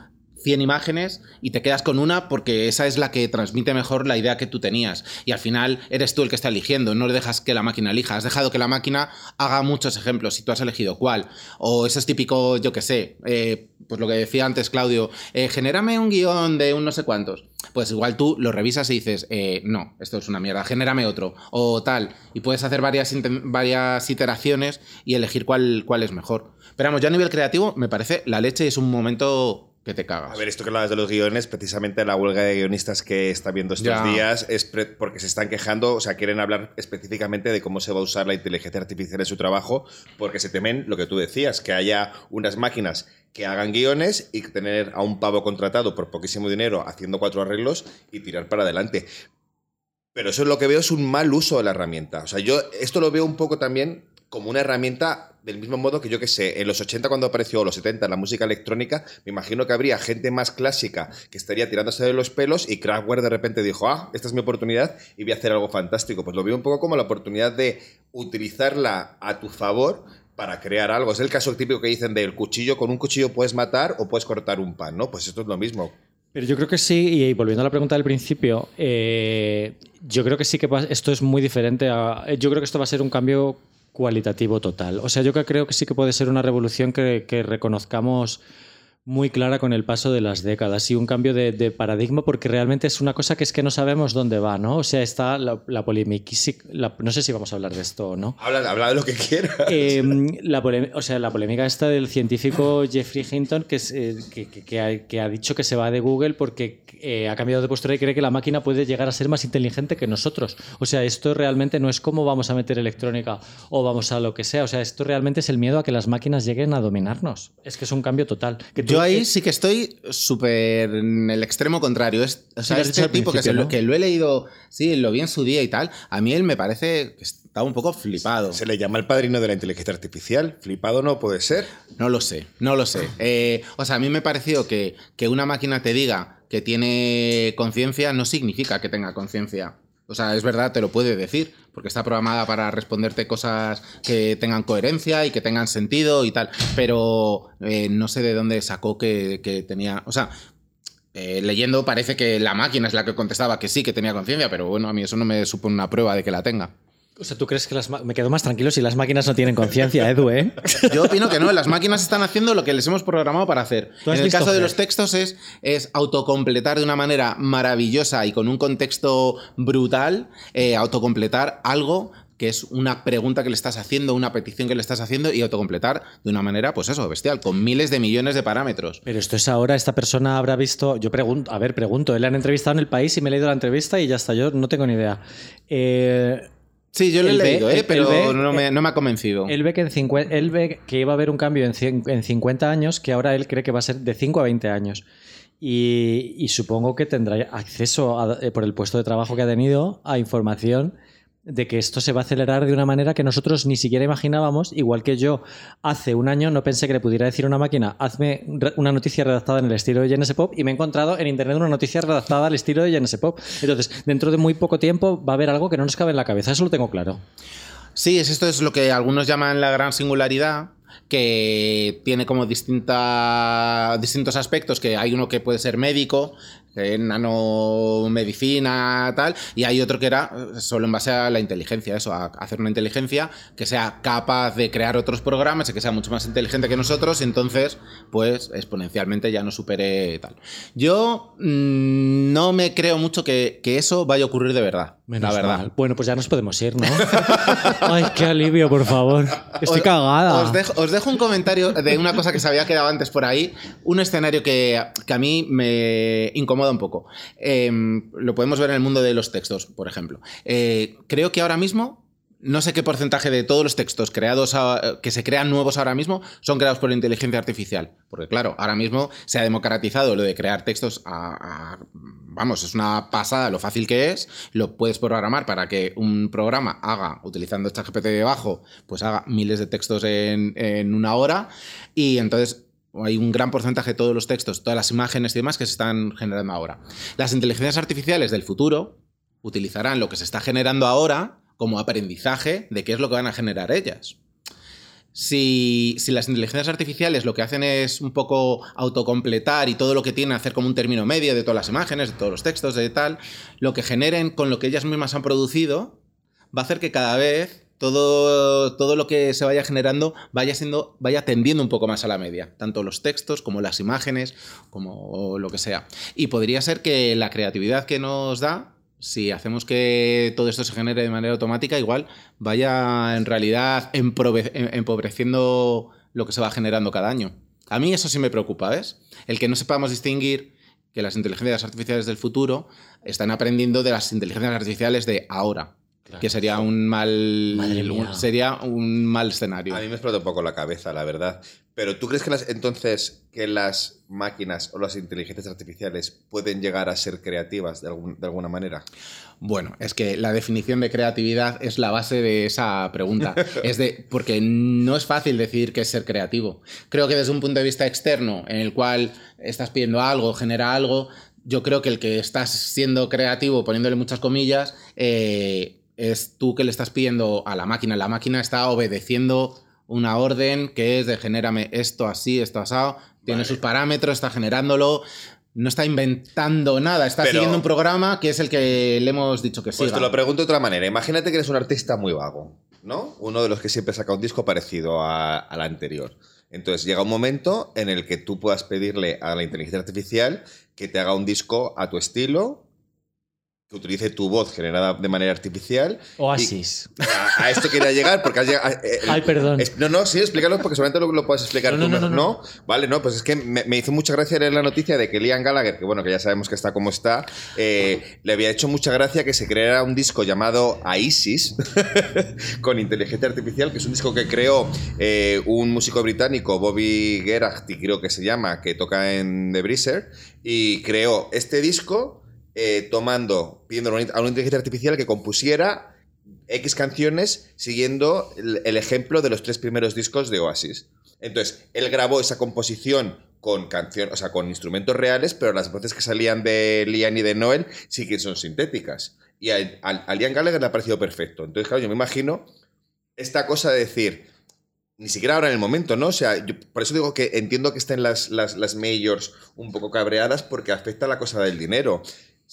100 imágenes y te quedas con una porque esa es la que transmite mejor la idea que tú tenías. Y al final eres tú el que está eligiendo, no le dejas que la máquina elija. Has dejado que la máquina haga muchos ejemplos y tú has elegido cuál. O ese es típico, yo que sé, eh, pues lo que decía antes Claudio, eh, genérame un guion de un no sé cuántos. Pues igual tú lo revisas y dices, eh, no, esto es una mierda, genérame otro. O tal. Y puedes hacer varias, varias iteraciones y elegir cuál, cuál es mejor. Pero vamos, yo a nivel creativo me parece la leche es un momento que te cagas. A ver, esto que hablas de los guiones, precisamente la huelga de guionistas que está viendo estos días es porque se están quejando, o sea, quieren hablar específicamente de cómo se va a usar la inteligencia artificial en su trabajo, porque se temen lo que tú decías, que haya unas máquinas que hagan guiones y tener a un pavo contratado por poquísimo dinero haciendo cuatro arreglos y tirar para adelante. Pero eso es lo que veo es un mal uso de la herramienta. O sea, yo esto lo veo un poco también como una herramienta del mismo modo que yo que sé, en los 80 cuando apareció, los 70, la música electrónica, me imagino que habría gente más clásica que estaría tirándose de los pelos y Kraftwerk de repente dijo, ah, esta es mi oportunidad y voy a hacer algo fantástico. Pues lo veo un poco como la oportunidad de utilizarla a tu favor para crear algo. Es el caso típico que dicen del cuchillo, con un cuchillo puedes matar o puedes cortar un pan, ¿no? Pues esto es lo mismo. Pero yo creo que sí, y volviendo a la pregunta del principio, eh, yo creo que sí que esto es muy diferente. yo creo que esto va a ser un cambio cualitativo total. O sea, yo creo que sí que puede ser una revolución que, que reconozcamos muy clara con el paso de las décadas y un cambio de, paradigma porque realmente es una cosa que es que no sabemos dónde va, ¿no? O sea, está la, la polémica, no sé si vamos a hablar de esto o no. Habla, habla de lo que quieras. Em, la o sea, la polémica está del científico Jeffrey Hinton que, es, eh, que, ha, dicho que se va de Google porque eh, ha cambiado de postura y cree que la máquina puede llegar a ser más inteligente que nosotros. O sea, esto realmente no es como vamos a meter electrónica o vamos a lo que sea. O sea, esto realmente es el miedo a que las máquinas lleguen a dominarnos. Es que es un cambio total. Que yo ahí sí que estoy súper en el extremo contrario. Es, o sea, este tipo que, lo, que lo he leído, sí, lo vi en su día y tal, a mí él me parece que está un poco flipado. Se le llama el padrino de la inteligencia artificial. Flipado no puede ser. No lo sé, no lo sé. *laughs* Eh, o sea, a mí me pareció que, que una máquina te diga que tiene conciencia no significa que tenga conciencia. O sea, es verdad, te lo puede decir, porque está programada para responderte cosas que tengan coherencia y que tengan sentido y tal. Pero eh, no sé de dónde sacó que, que tenía. O sea, eh, leyendo parece que la máquina es la que contestaba que sí, que tenía conciencia, pero bueno, a mí eso no me supone una prueba de que la tenga. O sea, ¿tú crees que las me quedo más tranquilo si las máquinas no tienen conciencia, *laughs* Edu, eh? Yo opino que no, las máquinas están haciendo lo que les hemos programado para hacer. En el caso de los textos es, es autocompletar de una manera maravillosa y con un contexto brutal, eh, autocompletar algo que es una pregunta que le estás haciendo, una petición que le estás haciendo y autocompletar de una manera, pues eso, bestial, con miles de millones de parámetros. Pero esto es ahora, esta persona habrá visto, yo pregunto, a ver, pregunto, le han entrevistado en el país y me he leído la entrevista y ya está, yo no tengo ni idea. Eh, sí, yo lo he leído, eh, pero no, me, ha convencido. Él ve, que en él ve que iba a haber un cambio en, en 50 años que ahora él cree que va a ser de 5 a 20 años. Y, y supongo que tendrá acceso, eh, por el puesto de trabajo que ha tenido, a información de que esto se va a acelerar de una manera que nosotros ni siquiera imaginábamos, igual que yo hace un año no pensé que le pudiera decir a una máquina, hazme una noticia redactada en el estilo de JNS Pop y me he encontrado en internet una noticia redactada al estilo de JNS Pop. Entonces, dentro de muy poco tiempo va a haber algo que no nos cabe en la cabeza, eso lo tengo claro. Sí, esto es lo que algunos llaman la gran singularidad, que tiene como distinta, distintos aspectos, que hay uno que puede ser médico, en nanomedicina, tal, y hay otro que era eh, solo en base a la inteligencia, eso, a hacer una inteligencia que sea capaz de crear otros programas y que sea mucho más inteligente que nosotros, y entonces, pues exponencialmente ya no supere tal. Yo mm, no me creo mucho que, eso vaya a ocurrir de verdad. la verdad. Bueno, pues ya nos podemos ir, ¿no? *laughs* Ay, qué alivio, por favor. Estoy cagada. Os dejo, os dejo, un comentario de una cosa que se había quedado antes por ahí. Un escenario que, que a mí me incomoda un poco. Em, lo podemos ver en el mundo de los textos, por ejemplo. Eh, creo que ahora mismo no sé qué porcentaje de todos los textos creados que se crean nuevos ahora mismo son creados por inteligencia artificial. Porque claro, ahora mismo se ha democratizado lo de crear textos vamos, es una pasada lo fácil que es. Lo puedes programar para que un programa haga, utilizando esta GPT debajo, pues haga miles de textos en una hora. Y entonces hay un gran porcentaje de todos los textos, todas las imágenes y demás que se están generando ahora. Las inteligencias artificiales del futuro utilizarán lo que se está generando ahora como aprendizaje de qué es lo que van a generar ellas. Si, las inteligencias artificiales lo que hacen es un poco autocompletar y todo lo que tienen hacer como un término medio de todas las imágenes, de todos los textos, de tal, lo que generen con lo que ellas mismas han producido va a hacer que cada vez todo, todo lo que se vaya generando vaya siendo, vaya tendiendo un poco más a la media, tanto los textos como las imágenes, como lo que sea. Y podría ser que la creatividad que nos da, si hacemos que todo esto se genere de manera automática, igual vaya en realidad empobreciendo lo que se va generando cada año. A mí eso sí me preocupa, ¿ves? El que no sepamos distinguir que las inteligencias artificiales del futuro están aprendiendo de las inteligencias artificiales de ahora que sería un mal sería un mal escenario. A mí me explota un poco la cabeza, la verdad. Pero ¿tú crees que las, entonces que las máquinas o las inteligencias artificiales pueden llegar a ser creativas de, de alguna manera? Bueno, es que la definición de creatividad es la base de esa pregunta. *laughs* es de porque no es fácil decir qué es ser creativo. Creo que desde un punto de vista externo, en el cual estás pidiendo algo, genera algo, yo creo que el que estás siendo creativo, poniéndole muchas comillas, eh, es tú que le estás pidiendo a la máquina. La máquina está obedeciendo una orden que es de genérame esto así, esto asado, tiene sus parámetros, está generándolo. No está inventando nada, está siguiendo un programa que es el que le hemos dicho que sí. Pues te lo pregunto de otra manera. Imagínate que eres un artista muy vago, ¿no? Uno de los que siempre saca un disco parecido al anterior. Entonces llega un momento en el que tú puedas pedirle a la inteligencia artificial que te haga un disco a tu estilo, utilice tu voz generada de manera artificial. Oasis. A, esto quería llegar porque has llegado. Eh, Ay, perdón. no, no, sí, explícalo porque solamente lo, lo puedes explicar no, tú. No, no, Vale, no, pues es que me, hizo mucha gracia leer la noticia de que Liam Gallagher, que bueno, que ya sabemos que está como está, eh, le había hecho mucha gracia que se creara un disco llamado Aisis *laughs* con inteligencia artificial, que es un disco que creó eh, un músico británico, Bobby Gerachty, creo que se llama, que toca en The Breezer, y creó este disco eh, tomando, pidiendo a una inteligencia artificial que compusiera X canciones siguiendo el, ejemplo de los tres primeros discos de Oasis. Entonces, él grabó esa composición con canciones, o sea, con instrumentos reales, pero las voces que salían de Liam y de Noel sí que son sintéticas. Y a, a, Liam Gallagher le ha parecido perfecto. Entonces, claro, yo me imagino esta cosa de decir, ni siquiera ahora en el momento, ¿no? O sea, por eso digo que entiendo que estén las, las, las majors un poco cabreadas porque afecta la cosa del dinero.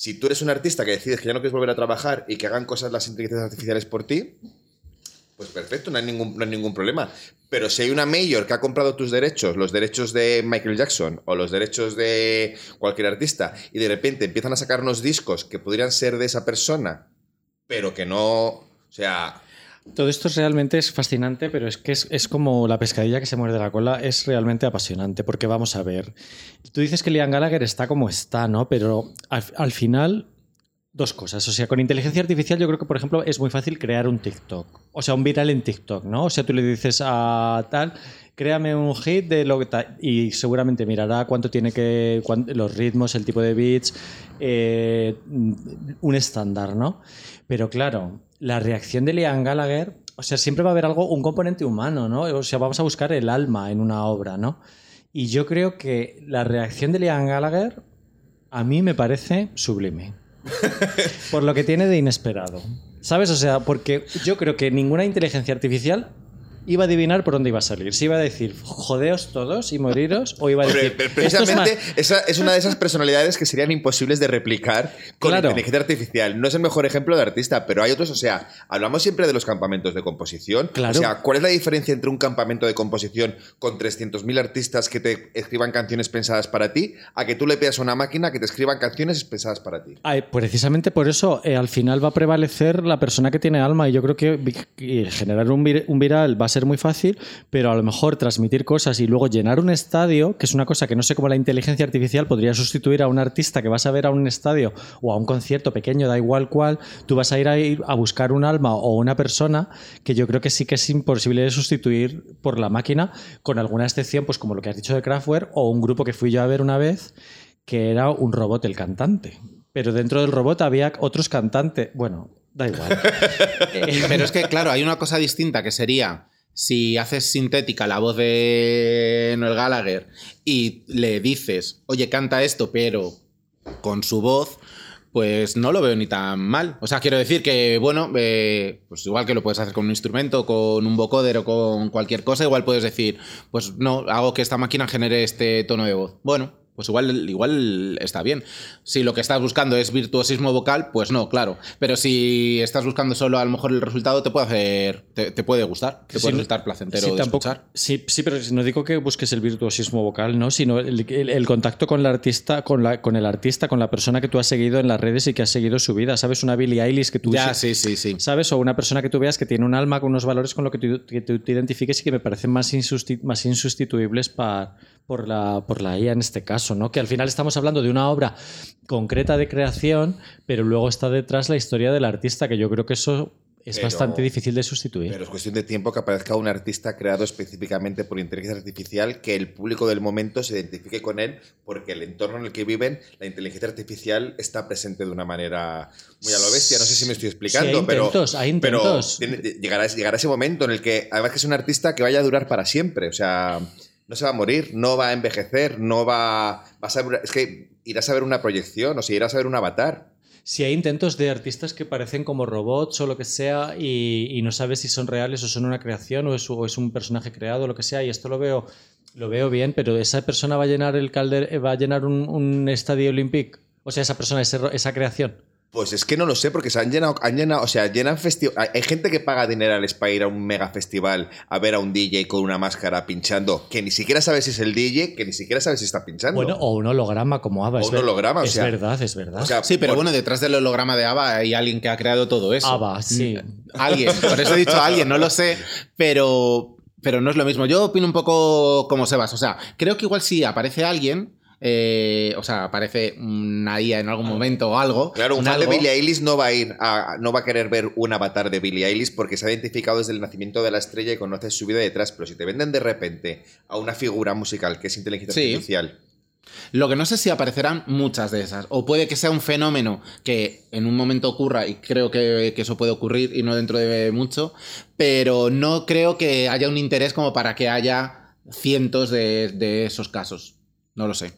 Si tú eres un artista que decides que ya no quieres volver a trabajar y que hagan cosas las inteligencias artificiales por ti, pues perfecto, no hay ningún, no ningún problema. Pero si hay una mayor que ha comprado tus derechos, los derechos de Michael Jackson o los derechos de cualquier artista, y de repente empiezan a sacarnos discos que podrían ser de esa persona, pero que no. O sea, todo esto realmente es fascinante, pero es que es, como la pescadilla que se muerde la cola, es realmente apasionante, porque vamos a ver, tú dices que Liam Gallagher está como está, ¿no? Pero al, final, dos cosas, o sea, con inteligencia artificial yo creo que, por ejemplo, es muy fácil crear un TikTok, o sea, un viral en TikTok, ¿no? O sea, tú le dices a tal, créame un hit de lo que y seguramente mirará cuánto tiene que los ritmos, el tipo de beats, eh, un estándar, ¿no? Pero claro, la reacción de Liam Gallagher, o sea, siempre va a haber algo, un componente humano, ¿no? O sea, vamos a buscar el alma en una obra, ¿no? Y yo creo que la reacción de Liam Gallagher a mí me parece sublime. *laughs* por lo que tiene de inesperado. ¿Sabes? O sea, porque yo creo que ninguna inteligencia artificial iba a adivinar por dónde iba a salir. Si iba a decir, jodeos todos y moriros, o iba a decir. precisamente, esa es una de esas personalidades que serían imposibles de replicar con inteligencia artificial. No es el mejor ejemplo de artista, pero hay otros. O sea, hablamos siempre de los campamentos de composición. Claro. O sea, ¿cuál es la diferencia entre un campamento de composición con 300.000 artistas que te escriban canciones pensadas para ti a que tú le pidas a una máquina que te escriban canciones pensadas para ti? precisamente por eso, eh, al final va a prevalecer la persona que tiene alma y yo creo que generar un, un viral va a ser muy fácil, pero a lo mejor transmitir cosas y luego llenar un estadio, que es una cosa que no sé cómo la inteligencia artificial podría sustituir a un artista que vas a ver a un estadio o a un concierto pequeño, da igual cuál, tú vas a ir a, ir a buscar un alma o una persona que yo creo que sí que es imposible de sustituir por la máquina, con alguna excepción, pues como lo que has dicho de Kraftwerk o un grupo que fui yo a ver una vez que era un robot el cantante. Pero dentro del robot había otros cantantes. Bueno, da igual. *laughs* Pero es que, claro, hay una cosa distinta que sería si haces sintética la voz de Noel Gallagher y le dices, oye, canta esto, pero con su voz, pues no lo veo ni tan mal. O sea, quiero decir que, bueno, eh, pues igual que lo puedes hacer con un instrumento, con un vocoder o con cualquier cosa, igual puedes decir, pues no, hago que esta máquina genere este tono de voz. Bueno, pues igual, igual está bien. Si lo que estás buscando es virtuosismo vocal, pues no, claro. Pero si estás buscando solo a lo mejor el resultado, te puede hacer, te, puede gustar, te puede resultar placentero de escuchar. Sí, sí, pero no digo que busques el virtuosismo vocal, ¿no? Sino el, contacto con el artista, con la, con el artista, con la persona que tú has seguido en las redes y que has seguido su vida. ¿Sabes? Una Billie Eilish que tú ya, sí, sí, sí. ¿Sabes? O una persona que tú veas que tiene un alma con unos valores con lo que tú, te identifiques y que me parecen más, más insustituibles para por la, por la IA en este caso, ¿no? Que al final estamos hablando de una obra concreta de creación, pero luego está detrás la historia del artista, que yo creo que eso es bastante difícil de sustituir. Pero es cuestión de tiempo que aparezca un artista creado específicamente por inteligencia artificial, que el público del momento se identifique con él, porque el entorno en el que viven, la inteligencia artificial está presente de una manera muy a lo bestia. No sé si me estoy explicando, pero, hay intentos. pero llegará, llegará ese momento en el que, además que es un artista que vaya a durar para siempre. O sea no se va a morir, no va a envejecer, no va, a es que irás a ver una proyección, o sea, irás a ver un avatar. Si hay intentos de artistas que parecen como robots o lo que sea y, no sabes si son reales o son una creación o es, un personaje creado o lo que sea, y esto lo veo, lo veo bien, pero esa persona va a llenar el calder, va a llenar un, estadio olímpico, o sea, esa persona, esa creación. Pues es que no lo sé, porque se han llenado, han llenado, o sea, llenan festivales. Hay gente que paga dinero para ir a un mega festival a ver a un DJ con una máscara pinchando, que ni siquiera sabe si es el DJ, que ni siquiera sabe si está pinchando. Bueno, o un holograma como ABBA. O un holograma, o Es verdad, es verdad. sí, pero bueno, detrás del holograma de ABBA hay alguien que ha creado todo eso. ABBA, sí. Mm, alguien, por eso he dicho alguien, no lo sé, pero, pero no es lo mismo. Yo opino un poco como Sebas, o sea, creo que igual si aparece alguien eh, o sea, aparece una IA en algún momento o algo. Claro, un fan de Billie Eilish no va a ir a, no va a querer ver un avatar de Billie Eilish porque se ha identificado desde el nacimiento de la estrella y conoce su vida detrás. Pero si te venden de repente a una figura musical que es inteligencia artificial. Lo que no sé si aparecerán muchas de esas. O puede que sea un fenómeno que en un momento ocurra, y creo que, eso puede ocurrir y no dentro de mucho, pero no creo que haya un interés como para que haya cientos de esos casos. No lo sé.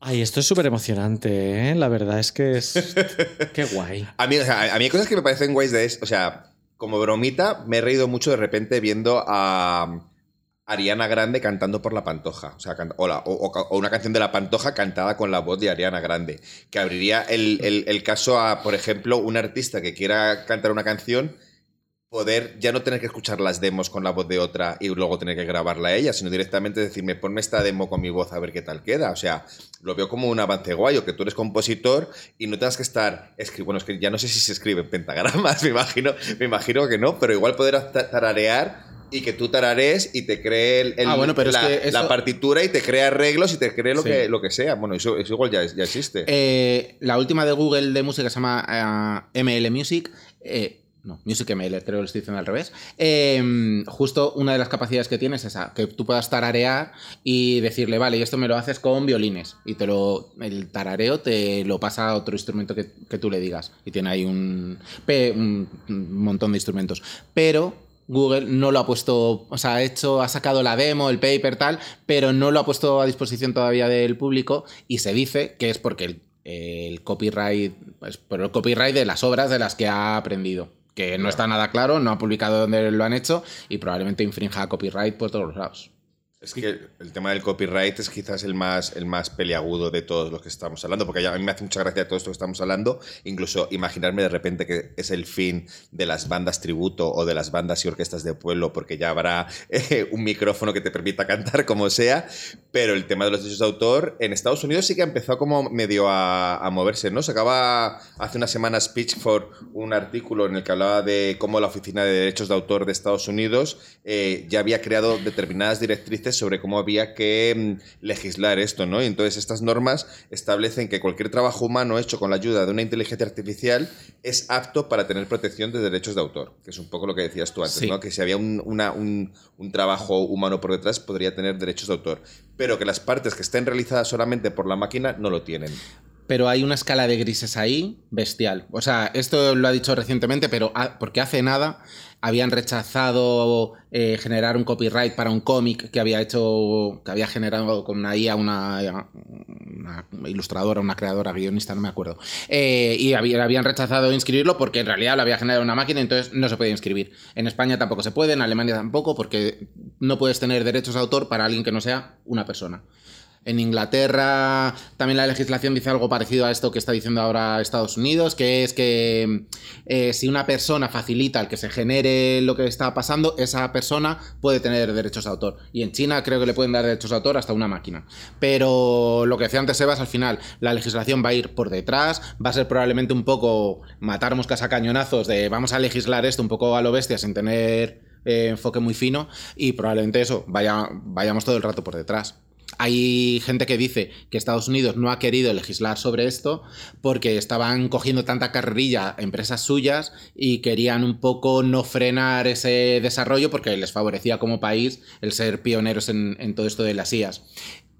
Ay, esto es súper emocionante, ¿eh? La verdad es que es... *laughs* Qué guay. A mí, a mí hay cosas que me parecen guays de eso. O sea, como bromita, me he reído mucho de repente viendo a Ariana Grande cantando por la Pantoja. O, sea, o, una canción de la Pantoja cantada con la voz de Ariana Grande. Que abriría el, caso a, por ejemplo, un artista que quiera cantar una canción poder ya no tener que escuchar las demos con la voz de otra y luego tener que grabarla a ella, sino directamente decirme, ponme esta demo con mi voz a ver qué tal queda. O sea, lo veo como un avance guayo, que tú eres compositor y no tengas que estar escribiendo. Bueno, es que ya no sé si se escribe en pentagramas, *laughs* me imagino, me imagino que no, pero igual poder tararear y que tú tararees y te cree el, ah, bueno, pero la, es que la, partitura y te crea arreglos y te cree lo, que, lo que sea. Bueno, eso, igual ya, ya existe. Eh, la última de Google de música se llama eh, ML Music. Eh, no, Music ML, creo que lo estoy diciendo al revés. Em, justo una de las capacidades que tienes es esa, que tú puedas tararear y decirle, vale, y esto me lo haces con violines. Y te lo, el tarareo te lo pasa a otro instrumento que, que tú le digas. Y tiene ahí un, un montón de instrumentos. Pero Google no lo ha puesto, o sea, ha hecho, ha sacado la demo, el paper, tal, pero no lo ha puesto a disposición todavía del público y se dice que es porque el, copyright, pues por el copyright de las obras de las que ha aprendido. Que no está nada claro, no ha publicado dónde lo han hecho y probablemente infrinja copyright por todos los lados. Es que el tema del copyright es quizás el más, el más peliagudo de todos los que estamos hablando, porque a mí me hace mucha gracia todo esto que estamos hablando, incluso imaginarme de repente que es el fin de las bandas tributo o de las bandas y orquestas de pueblo, porque ya habrá eh, un micrófono que te permita cantar como sea, pero el tema de los derechos de autor en Estados Unidos sí que ha empezado como medio a, moverse, ¿no? Se acaba hace unas semanas for un artículo en el que hablaba de cómo la Oficina de Derechos de Autor de Estados Unidos eh, ya había creado determinadas directrices sobre cómo había que mm, legislar esto, ¿no? Y entonces estas normas establecen que cualquier trabajo humano hecho con la ayuda de una inteligencia artificial es apto para tener protección de derechos de autor, que es un poco lo que decías tú antes, ¿no? Que si había un, un trabajo humano por detrás podría tener derechos de autor, pero que las partes que estén realizadas solamente por la máquina no lo tienen pero hay una escala de grises ahí bestial. O sea, esto lo ha dicho recientemente, pero porque hace nada habían rechazado eh, generar un copyright para un cómic que había hecho, que había generado con una IA una, ilustradora, una creadora, guionista, no me acuerdo. Eh, y habían rechazado inscribirlo porque en realidad lo había generado una máquina, entonces no se puede inscribir. En España tampoco se puede, en Alemania tampoco, porque no puedes tener derechos de autor para alguien que no sea una persona. En Inglaterra también la legislación dice algo parecido a esto que está diciendo ahora Estados Unidos, que es que eh, si una persona facilita el que se genere lo que está pasando, esa persona puede tener derechos de autor. Y en China creo que le pueden dar derechos de autor hasta una máquina. Pero lo que decía antes Sebas, al final la legislación va a ir por detrás, va a ser probablemente un poco matar moscas a cañonazos de vamos a legislar esto un poco a lo bestia sin tener eh, enfoque muy fino y probablemente eso, vaya, vayamos todo el rato por detrás. Hay gente que dice que Estados Unidos no ha querido legislar sobre esto porque estaban cogiendo tanta carrerilla empresas suyas y querían un poco no frenar ese desarrollo porque les favorecía como país el ser pioneros en, todo esto de las IAS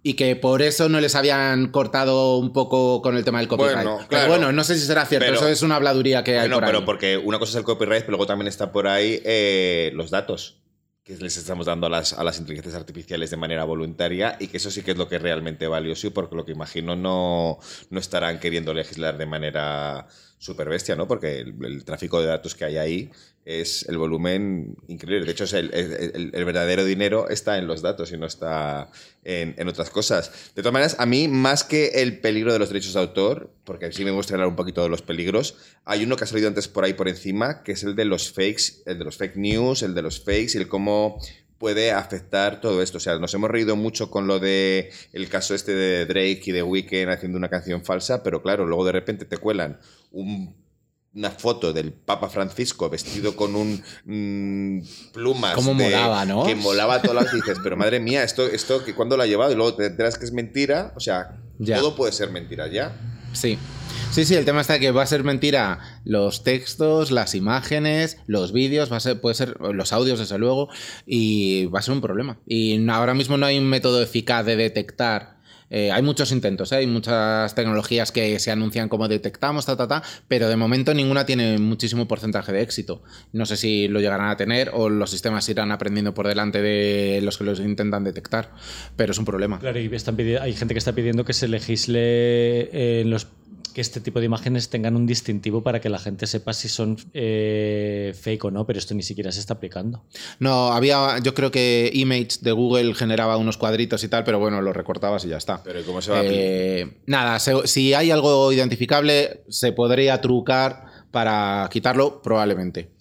y que por eso no les habían cortado un poco con el tema del copyright. Bueno, pero bueno, no sé si será cierto, eso es una habladuría que hay por pero porque una cosa es el copyright, pero luego también está por ahí eh, los datos que les estamos dando a las, a las inteligencias artificiales de manera voluntaria y que eso sí que es lo que realmente valioso y porque lo que imagino no, no estarán queriendo legislar de manera super bestia, ¿no? Porque el, tráfico de datos que hay ahí es el volumen increíble. De hecho, el, el, verdadero dinero está en los datos y no está en, en, otras cosas. De todas maneras, a mí, más que el peligro de los derechos de autor, porque sí me gusta hablar un poquito de los peligros, hay uno que ha salido antes por ahí por encima, que es el de los fakes, el de los fake news, el de los fakes y el cómo puede afectar todo esto. O sea, nos hemos reído mucho con lo de el caso este de Drake y de Weeknd haciendo una canción falsa, pero claro, luego de repente te cuelan una foto del Papa Francisco vestido con un mm, plumas Como molaba, ¿no? que molaba todas las dices, pero madre mía, esto, esto que cuando lo ha llevado y luego te enteras que es mentira, o sea, todo puede ser mentira ya. Sí. Sí, sí, el tema está que va a ser mentira los textos, las imágenes, los vídeos, va a ser, puede ser los audios, desde luego, y va a ser un problema. Y ahora mismo no hay un método eficaz de detectar Eh, hay muchos intentos, ¿eh? hay muchas tecnologías que se anuncian como detectamos, ta, ta, ta, pero de momento ninguna tiene muchísimo porcentaje de éxito. No sé si lo llegarán a tener o los sistemas irán aprendiendo por delante de los que los intentan detectar, pero es un problema. Claro, hay gente que está pidiendo que se legisle en los que este tipo de imágenes tengan un distintivo para que la gente sepa si son eh, fake o no, pero esto ni siquiera se está aplicando. No, había, yo creo que Image de Google generaba unos cuadritos y tal, pero bueno, lo recortabas y ya está. Pero ¿cómo se va a eh, Nada, si hay algo identificable, se podría trucar para quitarlo, probablemente.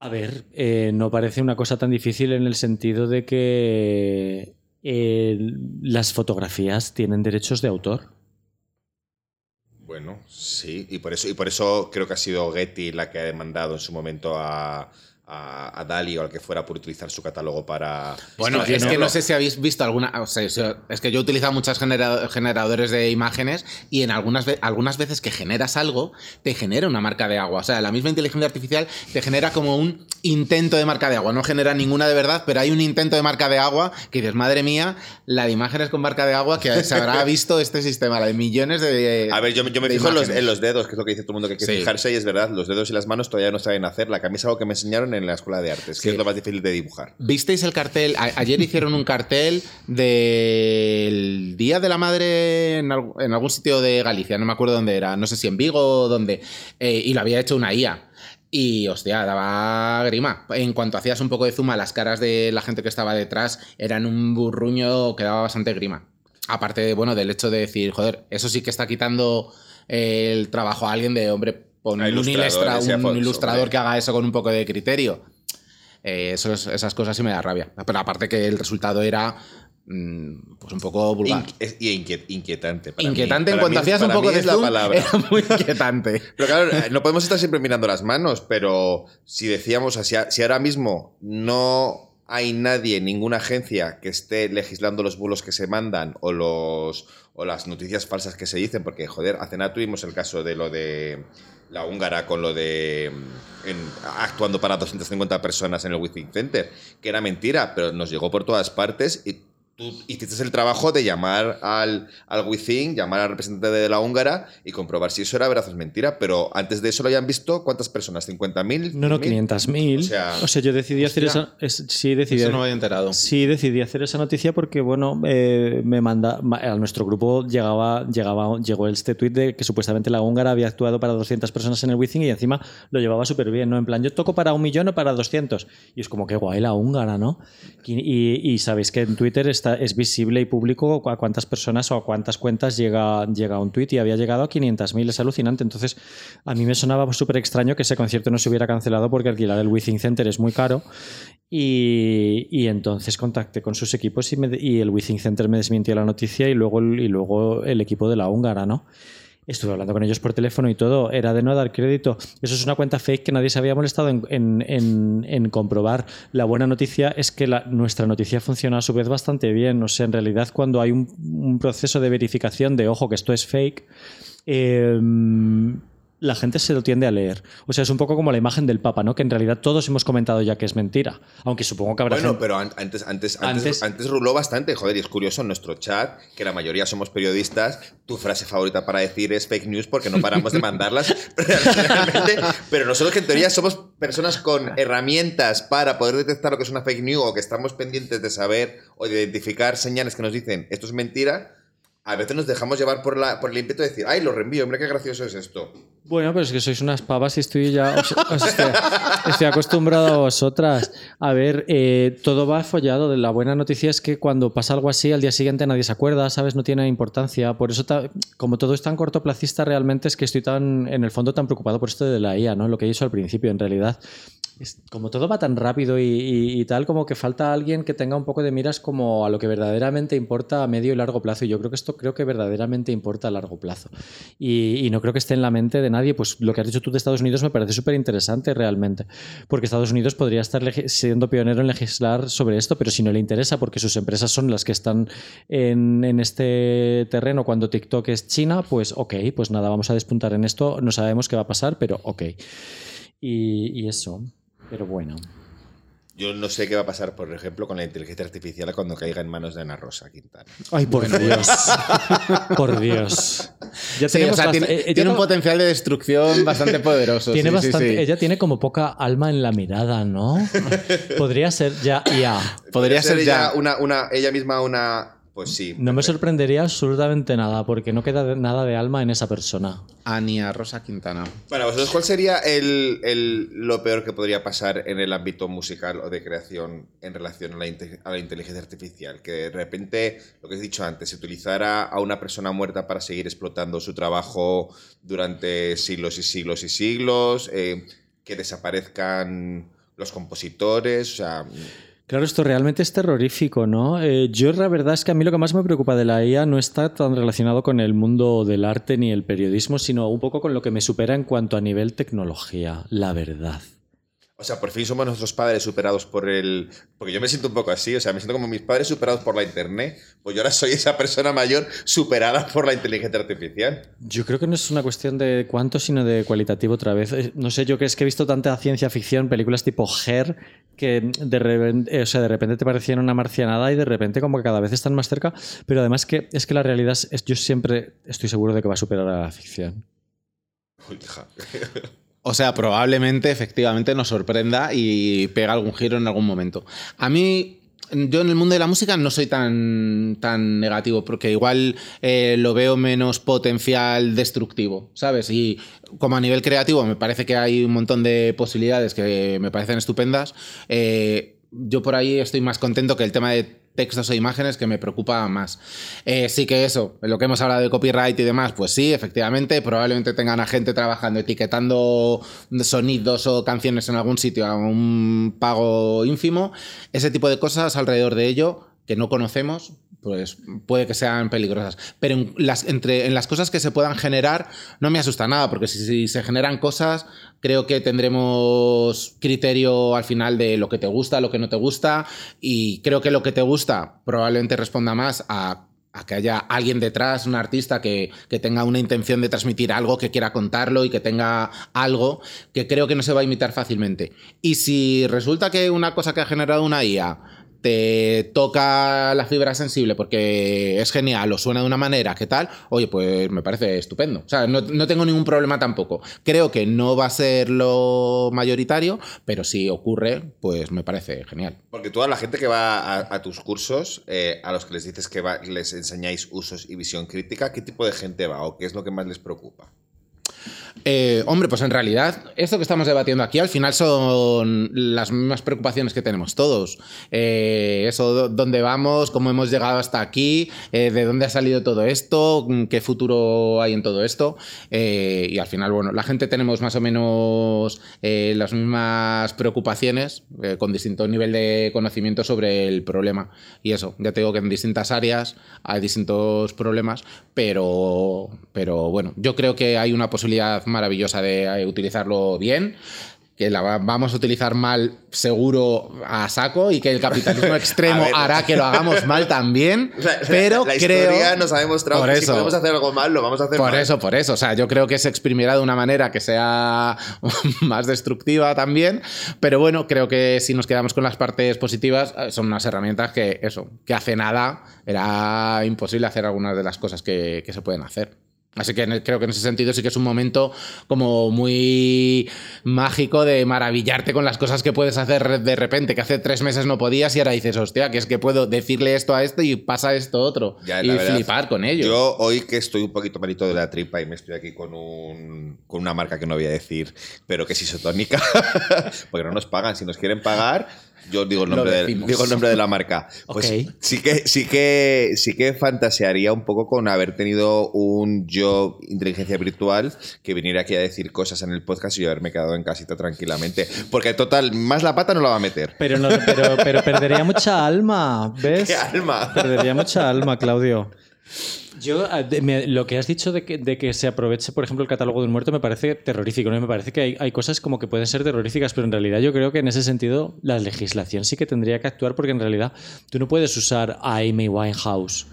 A ver, eh, no parece una cosa tan difícil en el sentido de que las fotografías tienen derechos de autor. Bueno, sí, y por eso, y por eso creo que ha sido Getty la que ha demandado en su momento a, a, Dali o al que fuera por utilizar su catálogo para... Bueno, es que no sé si habéis visto alguna... O sea, es que yo he utilizado muchos generadores de imágenes y en algunas, algunas veces que generas algo, te genera una marca de agua. O sea, la misma inteligencia artificial te genera como un intento de marca de agua. No genera ninguna de verdad, pero hay un intento de marca de agua que dices, madre mía, la de imágenes con marca de agua que se habrá visto este sistema, la de millones de... A ver, yo, yo me fijo en los, dedos, que es lo que dice todo el mundo que hay que fijarse y es verdad, los dedos y las manos todavía no saben hacer. La camisa algo que me enseñaron en la escuela de artes, que es lo más difícil de dibujar. ¿Visteis el cartel? ayer hicieron un cartel del Día de la Madre en, algún sitio de Galicia, no me acuerdo dónde era, no sé si en Vigo o dónde, eh, y lo había hecho una IA. Y hostia, daba grima. En cuanto hacías un poco de zoom a las caras de la gente que estaba detrás, eran un burruño que daba bastante grima. Aparte, bueno, del hecho de decir, joder, eso sí que está quitando el trabajo a alguien de, hombre, Pon un, ilustrador que haga eso con un poco de criterio. Eh, esas cosas sí me da rabia. Pero aparte que el resultado era mm, pues un poco vulgar. y inquietante. inquietante en cuanto hacías un poco de zoom, palabra. era muy inquietante. *laughs* pero claro, no podemos estar siempre mirando las manos, pero si decíamos, si ahora mismo no hay nadie, ninguna agencia que esté legislando los bulos que se mandan o los o las noticias falsas que se dicen, porque joder, hace nada tuvimos el caso de lo de la húngara con lo de mm, actuando para 250 personas en el Withing Center, que era mentira, pero nos llegó por todas partes y hiciste el trabajo de llamar al, al Within, llamar al representante de la húngara y comprobar si eso era verdad o es mentira. Pero antes de eso lo hayan visto, ¿cuántas personas? ¿50.000? No, no, 500.000. O sea, o sea, yo decidí hacer esa. sí, decidí, eso no había enterado. Sí, decidí hacer esa noticia porque, bueno, eh, me manda. A nuestro grupo llegaba, llegaba, llegó este tweet de que supuestamente la húngara había actuado para 200 personas en el Within y encima lo llevaba súper bien, ¿no? En plan, yo toco para un millón o para 200. Y es como que guay la húngara, ¿no? Y, y sabéis que en Twitter está es visible y público a cuántas personas o a cuántas cuentas llega, llega un tweet y había llegado a 500.000, es alucinante. Entonces, a mí me sonaba súper extraño que ese concierto no se hubiera cancelado porque alquilar el Within Center es muy caro. Y, entonces contacté con sus equipos y, y el Within Center me desmintió la noticia y luego, y luego el equipo de la húngara, ¿no? Estuve hablando con ellos por teléfono y todo. Era de no dar crédito. Eso es una cuenta fake que nadie se había molestado en, comprobar. La buena noticia es que nuestra noticia funciona a su vez bastante bien. O sea, en realidad, cuando hay un, proceso de verificación de ojo que esto es fake, eh, la gente se lo tiende a leer. O sea, es un poco como la imagen del Papa, ¿no? Que en realidad todos hemos comentado ya que es mentira. Aunque supongo que habrá. Bueno, pero antes, antes, antes, antes, ruló bastante. Joder, y es curioso en nuestro chat, que la mayoría somos periodistas, tu frase favorita para decir es fake news porque no paramos de *laughs* mandarlas. pero nosotros que en teoría somos personas con herramientas para poder detectar lo que es una fake news o que estamos pendientes de saber o de identificar señales que nos dicen esto es mentira a veces nos dejamos llevar por, la, por el ímpetu de decir, ay, lo reenvío, hombre, qué gracioso es esto. Bueno, pero es que sois unas pavas y estoy ya. estoy, acostumbrado a vosotras. A ver, eh, todo va follado. La buena noticia es que cuando pasa algo así, al día siguiente nadie se acuerda, ¿sabes? No tiene importancia. Por eso, como todo es tan cortoplacista, realmente es que estoy tan, en el fondo, tan preocupado por esto de la IA, ¿no? Lo que he dicho al principio, en realidad como todo va tan rápido y, tal, como que falta alguien que tenga un poco de miras como a lo que verdaderamente importa a medio y largo plazo. Y yo creo que esto creo que verdaderamente importa a largo plazo. Y, no creo que esté en la mente de nadie. Pues lo que has dicho tú de Estados Unidos me parece súper interesante realmente. Porque Estados Unidos podría estar siendo pionero en legislar sobre esto, pero si no le interesa, porque sus empresas son las que están en, en este terreno cuando TikTok es China, pues ok, pues nada, vamos a despuntar en esto. No sabemos qué va a pasar, pero ok. y, y eso. Pero bueno. Yo no sé qué va a pasar, por ejemplo, con la inteligencia artificial cuando caiga en manos de Ana Rosa Quintana. Ay, por Dios. *laughs* por Dios. Ya tiene, tiene un potencial de destrucción bastante poderoso. Tiene bastante, ella tiene como poca alma en la mirada, ¿no? *laughs* Podría ser ya ya. Podría, ser, ya una, una, ella misma una pues sí. No me sorprendería absolutamente nada, porque no queda nada de alma en esa persona. Ania Rosa Quintana. Bueno, vosotros, ¿cuál sería el, lo peor que podría pasar en el ámbito musical o de creación en relación a la, a la, inteligencia artificial? Que de repente, lo que he dicho antes, se utilizara a una persona muerta para seguir explotando su trabajo durante siglos y siglos y siglos, eh, que desaparezcan los compositores, o sea... Claro, esto realmente es terrorífico, ¿no? Eh, yo la verdad es que a mí lo que más me preocupa de la IA no está tan relacionado con el mundo del arte ni el periodismo, sino un poco con lo que me supera en cuanto a nivel tecnología, la verdad. O sea, por fin somos nuestros padres superados por el... Porque yo me siento un poco así, o sea, me siento como mis padres superados por la Internet, pues yo ahora soy esa persona mayor superada por la inteligencia artificial. Yo creo que no es una cuestión de cuánto, sino de cualitativo otra vez. Eh, no sé, yo que es que he visto tanta ciencia ficción, películas tipo Her, que de repente, eh, o sea, de repente te parecían una marcianada y de repente como que cada vez están más cerca, pero además que es que la realidad es, yo siempre estoy seguro de que va a superar a la ficción. Uy, *laughs* o sea, probablemente efectivamente nos sorprenda y pega algún giro en algún momento. A mí yo en el mundo de la música no soy tan, tan negativo, porque igual eh, lo veo menos potencial destructivo, ¿sabes? Y como a nivel creativo me parece que hay un montón de posibilidades que me parecen estupendas. Eh, yo por ahí estoy más contento que el tema de textos e imágenes que me preocupa más. Eh, sí que eso, lo que hemos hablado de copyright y demás, pues sí, efectivamente, probablemente tengan a gente trabajando, etiquetando sonidos o canciones en algún sitio a un pago ínfimo. Ese tipo de cosas alrededor de ello que no conocemos, pues puede que sean peligrosas. Pero en las, entre, en las cosas que se puedan generar, no me asusta nada, porque si, se generan cosas, creo que tendremos criterio al final de lo que te gusta, lo que no te gusta, y creo que lo que te gusta probablemente responda más a que haya alguien detrás, un artista que, que, tenga una intención de transmitir algo, que quiera contarlo y que tenga algo que creo que no se va a imitar fácilmente. Y si resulta que una cosa que ha generado una IA te toca la fibra sensible porque es genial o suena de una manera, ¿qué tal? Oye, pues me parece estupendo. O sea, no, tengo ningún problema tampoco. Creo que no va a ser lo mayoritario, pero si ocurre, pues me parece genial. Porque toda la gente que va a, tus cursos, eh, a los que les dices que les enseñáis usos y visión crítica, ¿qué tipo de gente va o qué es lo que más les preocupa? Eh, hombre, pues en realidad, esto que estamos debatiendo aquí al final son las mismas preocupaciones que tenemos todos. Eh, eso, dónde vamos, cómo hemos llegado hasta aquí, eh, de dónde ha salido todo esto, qué futuro hay en todo esto. y al final, bueno, la gente tenemos más o menos las mismas preocupaciones con distinto nivel de conocimiento sobre el problema. Y eso, ya te digo que en distintas áreas hay distintos problemas, pero, pero bueno, yo creo que hay una posibilidad maravillosa de eh, utilizarlo bien que la vamos a utilizar mal seguro a saco y que el capitalismo *laughs* extremo hará que lo hagamos mal también. *laughs* pero la, historia nos ha demostrado que si podemos hacer algo mal, lo vamos a hacer por eso, por eso. O sea, yo creo que se exprimirá de una manera que sea *laughs* más destructiva también. Pero bueno, creo que si nos quedamos con las partes positivas, eh, son unas herramientas que, eso, que hace nada era imposible hacer algunas de las cosas que se pueden hacer. Así que creo que en ese sentido sí que es un momento como muy mágico de maravillarte con las cosas que puedes hacer de repente, que hace tres meses no podías y ahora dices, hostia, que es que puedo decirle esto a esto y pasa esto otro. y flipar con ello. Yo hoy que estoy un poquito malito de la tripa y me estoy aquí con, un, con una marca que no voy a decir, pero que es isotónica, *laughs* porque no nos pagan. Si nos quieren pagar yo digo el nombre, de, digo el nombre de la marca. Pues sí, que, sí, que, sí que fantasearía un poco con haber tenido un yo inteligencia virtual que viniera aquí a decir cosas en el podcast y yo haberme quedado en casita tranquilamente. Porque total, más la pata no la va a meter. Pero, pero, pero perdería mucha alma, ¿ves? *laughs* ¿Qué alma? Perdería mucha alma, Claudio. Yo, ah, lo que has dicho de que, se aproveche, por ejemplo, el catálogo de un muerto me parece terrorífico. ¿no? Me parece que hay, cosas como que pueden ser terroríficas, pero en realidad yo creo que en ese sentido la legislación sí que tendría que actuar porque en realidad tú no puedes usar a Amy Winehouse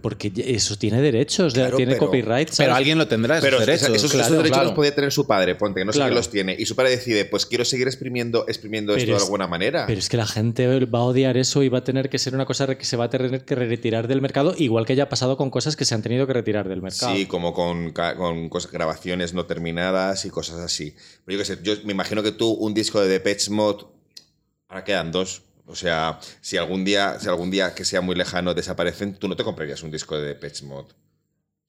porque eso tiene derechos, tiene copyright. Pero alguien lo tendrá, esos derechos. Esos, derechos los podía tener su padre, ponte, que no sé quién los tiene. Y su padre decide, pues quiero seguir exprimiendo, exprimiendo esto de alguna manera. Pero es que la gente va a odiar eso y va a tener que ser una cosa que se va a tener que retirar del mercado, igual que haya pasado con cosas que se han tenido que retirar del mercado. Sí, como con, con cosas, grabaciones no terminadas y cosas así. Pero yo qué sé, yo me imagino que tú un disco de Depeche Mode, ahora quedan dos o sea, si algún día, si algún día que sea muy lejano desaparecen, tú no te comprarías un disco de Depeche Mode.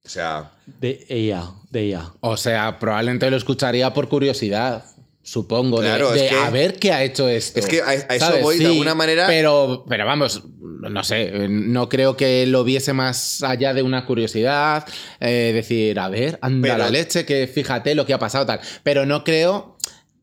O sea. De ella, de ella. O sea, probablemente lo escucharía por curiosidad. Supongo, de, a ver qué ha hecho esto. Es que a, eso voy de alguna manera. Pero, pero vamos, no sé, no creo que lo viese más allá de una curiosidad. Eh, decir, a ver, anda la leche, que fíjate lo que ha pasado, tal. Pero no creo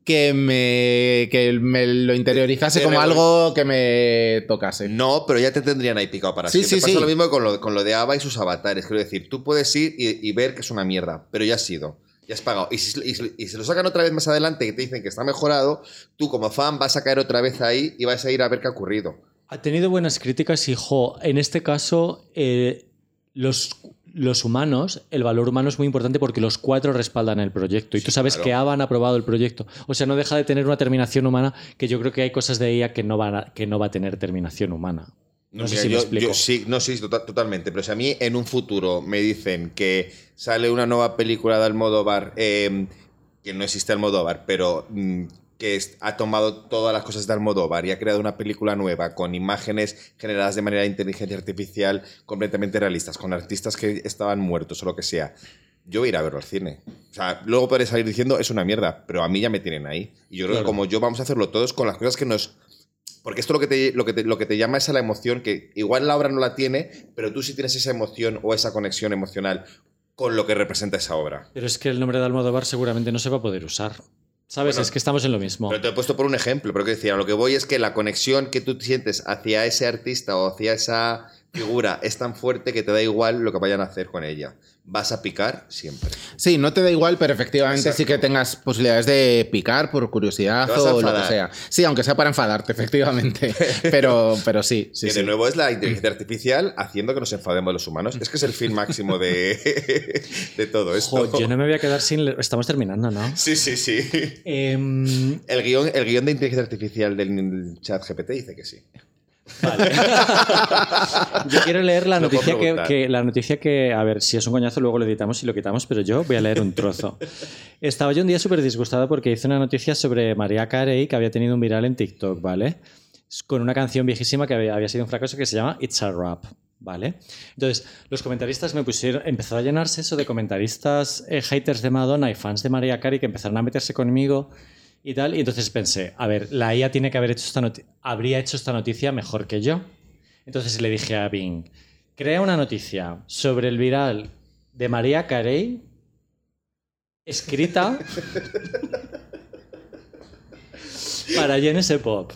que me, que me lo interiorizase como algo que me tocase. No, pero ya te tendrían ahí picado para sí, siempre. Sí, Pasa lo mismo con lo, con lo de Ava y sus avatares. Quiero decir, tú puedes ir y, ver que es una mierda, pero ya has sido. Ya has pagado. Y si, y, se lo sacan otra vez más adelante y te dicen que está mejorado, tú como fan vas a caer otra vez ahí y vas a ir a ver qué ha ocurrido. Ha tenido buenas críticas y, jo, en este caso, eh, los los humanos, el valor humano es muy importante porque los cuatro respaldan el proyecto y tú sabes que ABA han aprobado el proyecto. O sea, no deja de tener una terminación humana que yo creo que hay cosas de ella que no, van a, que no va a tener terminación humana. No, sé si me explico. sí, no, sí, tota-, totalmente. Pero si a mí en un futuro me dicen que sale una nueva película de Almodóvar, eh, que no existe Almodóvar, pero mm, que ha tomado todas las cosas de Almodóvar y ha creado una película nueva con imágenes generadas de manera de inteligencia artificial completamente realistas, con artistas que estaban muertos o lo que sea. Yo voy a ir a verlo al cine. O sea, luego podré salir diciendo es una mierda, pero a mí ya me tienen ahí. Y yo creo que como yo vamos a hacerlo todos con las cosas que nos porque esto lo que, te, lo, que te, lo que te llama es a la emoción, que igual la obra no la tiene, pero tú sí tienes esa emoción o esa conexión emocional con lo que representa esa obra. Pero es que el nombre de Almodóvar seguramente no se va a poder usar. ¿Sabes? es que estamos en lo mismo. Pero te he puesto por un ejemplo, pero que decía, lo que voy es que la conexión que tú sientes hacia ese artista o hacia esa figura es tan fuerte que te da igual lo que vayan a hacer con ella vas a picar siempre. Sí, no te da igual, pero efectivamente sí que tengas posibilidades de picar por curiosidad o lo que sea. Sí, aunque sea para enfadarte, *laughs* efectivamente. pero, pero sí, sí. Que de nuevo es la inteligencia *clears throat* artificial haciendo que nos enfademos los humanos. Es que es el fin máximo de, *laughs* de todo esto. yo no me voy a quedar sin. Estamos terminando, ¿no? *laughs* Sí, sí, sí. Em, el, guion, el guion de inteligencia artificial del chat GPT dice que sí. *laughs* yo quiero leer la noticia que, la noticia que, a ver, si es un coñazo luego lo editamos y lo quitamos, pero yo voy a leer un trozo. *laughs* Estaba yo un día súper disgustado porque hice una noticia sobre María Carey que había tenido un viral en TikTok, ¿vale? Con una canción viejísima que había, sido un fracaso que se llama It's a Rap. ¿Vale? Entonces, los comentaristas me pusieron, empezó a llenarse eso de comentaristas eh, haters de Madonna y fans de María Carey que empezaron a meterse conmigo y tal. Y entonces pensé, a ver, la IA tiene que haber hecho esta noticia, habría hecho esta noticia mejor que yo. Entonces le dije a Bing, crea una noticia sobre el viral de María Carey escrita *laughs* para Genesis Pop.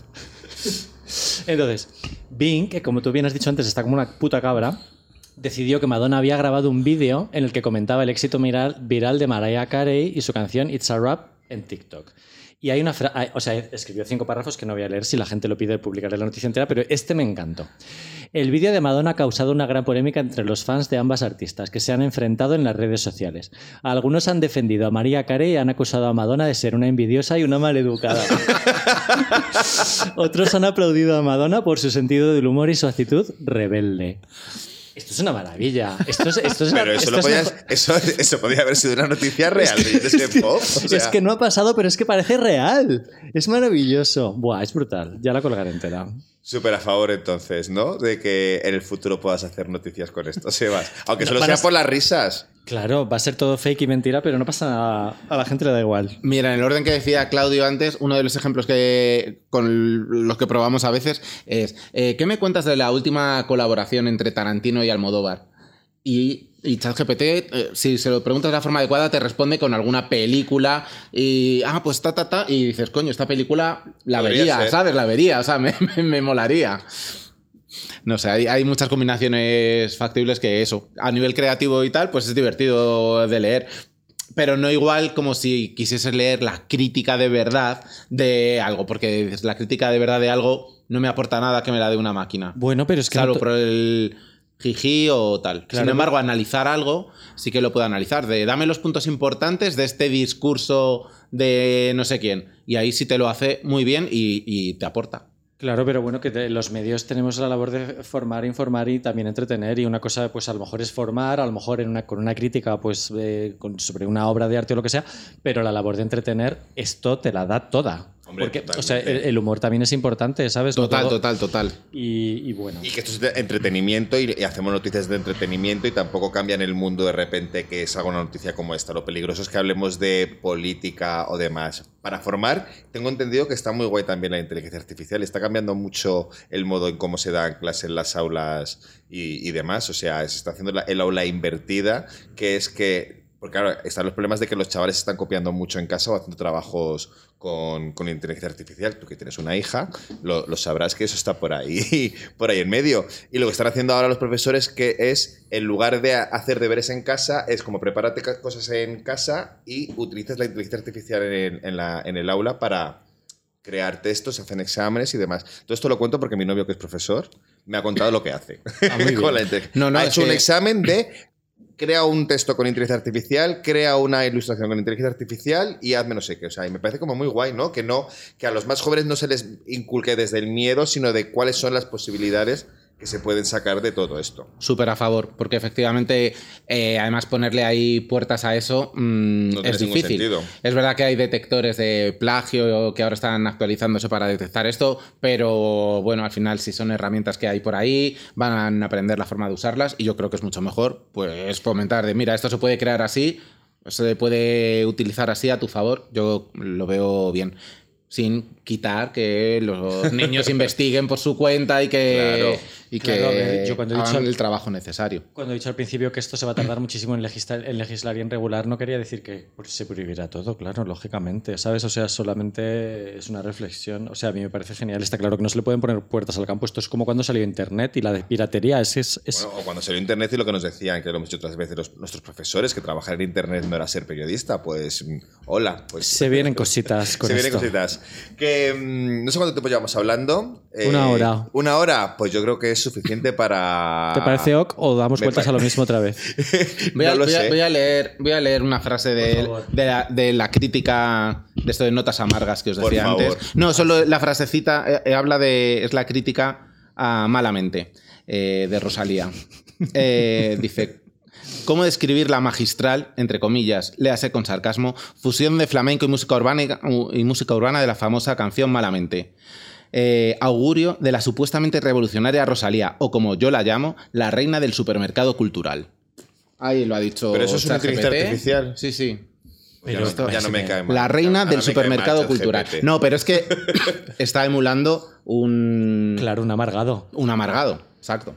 Entonces, Bing, que como tú bien has dicho antes está como una puta cabra, decidió que Madonna había grabado un vídeo en el que comentaba el éxito viral de Mariah Carey y su canción It's a Rap en TikTok. Y hay una frase, o sea, escribió cinco párrafos que no voy a leer si la gente lo pide, publicaré la noticia entera, pero este me encantó. El vídeo de Madonna ha causado una gran polémica entre los fans de ambas artistas, que se han enfrentado en las redes sociales. Algunos han defendido a María Carey y han acusado a Madonna de ser una envidiosa y una maleducada. *laughs* Otros han aplaudido a Madonna por su sentido del humor y su actitud rebelde. Esto es una maravilla. Esto es, esto es pero eso, eso, podría haber sido una noticia real de Es que no ha pasado, pero es que parece real. Es maravilloso. Buah, es brutal. Ya la colgaré entera. Súper a favor entonces, ¿no? De que en el futuro puedas hacer noticias con esto, Sebas. *laughs* Aunque solo sea por las risas. Claro, va a ser todo fake y mentira, pero no pasa nada. A la gente le da igual. Mira, en el orden que decía Claudio antes, uno de los ejemplos que con los que probamos a veces es eh, ¿qué me cuentas de la última colaboración entre Tarantino y Almodóvar? Y, y ChatGPT, eh, si se lo preguntas de la forma adecuada, te responde con alguna película y, ah, pues ta, ta, ta, y dices, coño, esta película la vería, ¿sabes? La vería, o sea, *laughs* me, me, molaría. No sé, hay, hay, muchas combinaciones factibles que eso, a nivel creativo y tal, pues es divertido de leer. Pero no igual como si quisieses leer la crítica de verdad de algo, porque la crítica de verdad de algo no me aporta nada que me la dé una máquina. Bueno, pero es que... Claro, pero el jiji o tal. Sin embargo, analizar algo sí que lo puedo analizar. De dame los puntos importantes de este discurso de no sé quién. Y ahí sí te lo hace muy bien y, te aporta. Claro, pero bueno, que los medios tenemos la labor de formar, informar y también entretener. Y una cosa, pues a lo mejor es formar, a lo mejor en una, con una crítica pues, eh, sobre una obra de arte o lo que sea, pero la labor de entretener, esto te la da toda. Porque, o sea, el, humor también es importante, ¿sabes? Total, total, total. Y, bueno. Y que esto es entretenimiento y, hacemos noticias de entretenimiento y tampoco cambia en el mundo de repente que salga una noticia como esta. Lo peligroso es que hablemos de política o demás. Para formar, tengo entendido que está muy guay también la inteligencia artificial. Está cambiando mucho el modo en cómo se dan clases en las aulas y, demás. O sea, se está haciendo el aula invertida, que es que porque claro, están los problemas de que los chavales están copiando mucho en casa o haciendo trabajos con, con inteligencia artificial. Tú que tienes una hija, lo, lo, sabrás que eso está por ahí, *laughs* por ahí en medio. Y lo que están haciendo ahora los profesores que es, en lugar de hacer deberes en casa, es como prepárate cosas en casa y utilizas la inteligencia artificial en, en, la, en el aula para crear textos, hacen exámenes y demás. Todo esto lo cuento porque mi novio, que es profesor, me ha contado lo que hace. Ah, *laughs* no, no, ha hecho un examen de crea un texto con inteligencia artificial, crea una ilustración con inteligencia artificial y hazme no sé qué. O sea, y me parece como muy guay, ¿no? Que no, que a los más jóvenes no se les inculque desde el miedo, sino de cuáles son las posibilidades que se pueden sacar de todo esto. Súper a favor, porque efectivamente, eh, además ponerle ahí puertas a eso mm, es difícil. Es verdad que hay detectores de plagio que ahora están actualizándose para detectar esto, pero bueno, al final si son herramientas que hay por ahí, van a aprender la forma de usarlas y yo creo que es mucho mejor pues fomentar de, mira, esto se puede crear así, se puede utilizar así a tu favor, yo lo veo bien sin quitar que los niños *laughs* investiguen por su cuenta y que, y que yo cuando he dicho, el trabajo necesario. Cuando he dicho al principio que esto se va a tardar muchísimo en legislar, en legislar y en regular, no quería decir que se prohibirá todo, claro, lógicamente, ¿sabes? O sea, solamente es una reflexión. O sea, a mí me parece genial. Está claro que no se le pueden poner puertas al campo. Esto es como cuando salió Internet y la de piratería. Es, es, o cuando salió Internet y lo que nos decían, que lo hemos dicho otras veces nuestros profesores, que trabajar en Internet no era ser periodista. Pues, hola. Pues, se vienen cositas *laughs* con Se vienen cositas. Que mm, no sé cuánto tiempo llevamos hablando. una hora. Una hora, pues yo creo que es suficiente para. ¿Te parece ok o damos vueltas a lo mismo otra vez? *laughs* voy, a, leer, voy a leer una frase de, la, crítica de esto de notas amargas que os decía antes. No, solo la frasecita eh, eh, habla de. es la crítica a Malamente eh, de Rosalía. *laughs* dice. ¿Cómo describir la magistral, entre comillas, léase con sarcasmo, fusión de flamenco y música urbana, y música urbana de la famosa canción Malamente? Eh, augurio de la supuestamente revolucionaria Rosalía, o como yo la llamo, la reina del supermercado cultural. Ahí lo ha dicho. Pero eso es una inteligencia artificial. Sí, sí. Pero ya, no, me cae mal. La reina del supermercado cultural. No, pero es que *coughs* está emulando un. Claro, un amargado. Un amargado, exacto.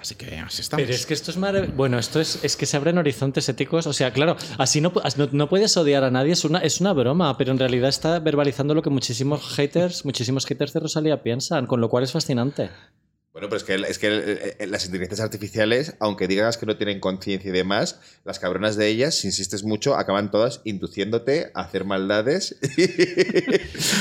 Así que así estamos. Pero es que esto es Bueno, esto es, es que se abren horizontes éticos. O sea, claro, así no, no, puedes odiar a nadie, es una, es una broma, pero en realidad está verbalizando lo que muchísimos haters, muchísimos haters de Rosalía piensan, con lo cual es fascinante. Bueno, pero es que, es que las inteligencias artificiales, aunque digas que no tienen conciencia y demás, las cabronas de ellas, si insistes mucho, acaban todas induciéndote a hacer maldades *laughs*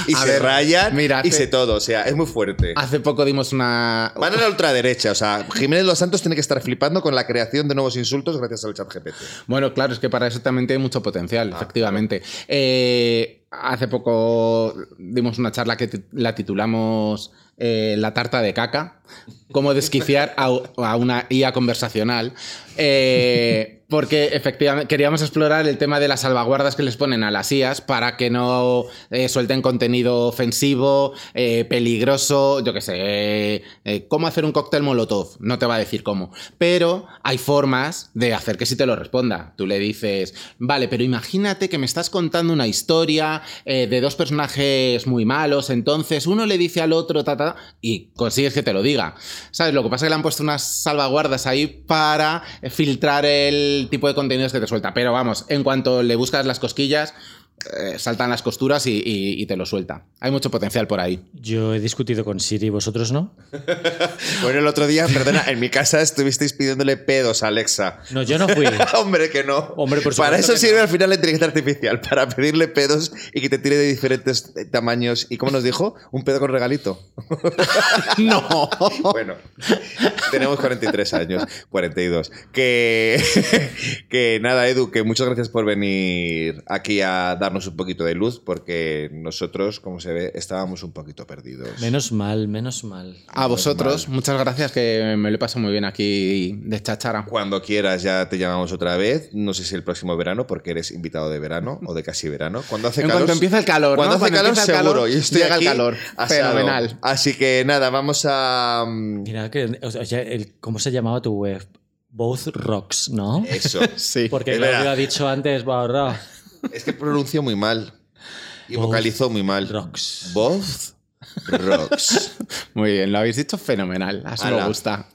y se rayan y se todo. O sea, es muy fuerte. Hace poco dimos una. Van a la ultraderecha. O sea, Jiménez Los Santos tiene que estar flipando con la creación de nuevos insultos gracias al chat GPT. Bueno, claro, es que para eso también tiene mucho potencial, ah, efectivamente. Eh, hace poco dimos una charla que la titulamos eh, La tarta de caca, cómo desquiciar a, a una IA conversacional. Eh, porque efectivamente queríamos explorar el tema de las salvaguardas que les ponen a las IAS para que no eh, suelten contenido ofensivo, eh, peligroso, yo qué sé, cómo hacer un cóctel molotov, no te va a decir cómo, pero hay formas de hacer que sí te lo responda. Tú le dices, vale, pero imagínate que me estás contando una historia de dos personajes muy malos, entonces uno le dice al otro, ta, y consigues que te lo diga. ¿Sabes? Lo que pasa es que le han puesto unas salvaguardas ahí para filtrar el tipo de contenidos que te suelta. Pero vamos, en cuanto le buscas las cosquillas, eh, saltan las costuras y, te lo suelta. Hay mucho potencial por ahí. Yo he discutido con Siri, ¿vosotros no? *laughs* bueno, el otro día, perdona, en mi casa estuvisteis pidiéndole pedos a Alexa. No, yo no fui. *laughs* Hombre, que no. Hombre, por para eso sirve al final la inteligencia artificial, para pedirle pedos y que te tire de diferentes tamaños. ¿Y cómo nos dijo? Un pedo con regalito. *laughs* no. bueno, tenemos 43 años, 42. Que, que nada, Edu, que muchas gracias por venir aquí a darnos un poquito de luz, porque nosotros, como se ve, estábamos un poquito perdidos. Menos mal, menos mal. A vosotros, muchas gracias, que me lo he pasado muy bien aquí de chachara. Cuando quieras, ya te llamamos otra vez. No sé si el próximo verano, porque eres invitado de verano o de casi verano. Cuando hace en calor. Cuando empieza el calor. Cuando hace calor, seguro. y estoy llega el calor. Fenomenal. Así que nada, vamos a. Mm, Mira, que, ¿cómo se llamaba tu web? Both Rocks, ¿no? Eso. *laughs* sí. Porque lo ha dicho antes, ahorrar. Es que pronunció muy mal. Y vocalizó muy mal. Rocks. Both Rocks. Muy bien, lo habéis dicho fenomenal. Así me gusta.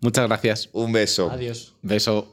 Muchas gracias. Un beso. Adiós. Beso.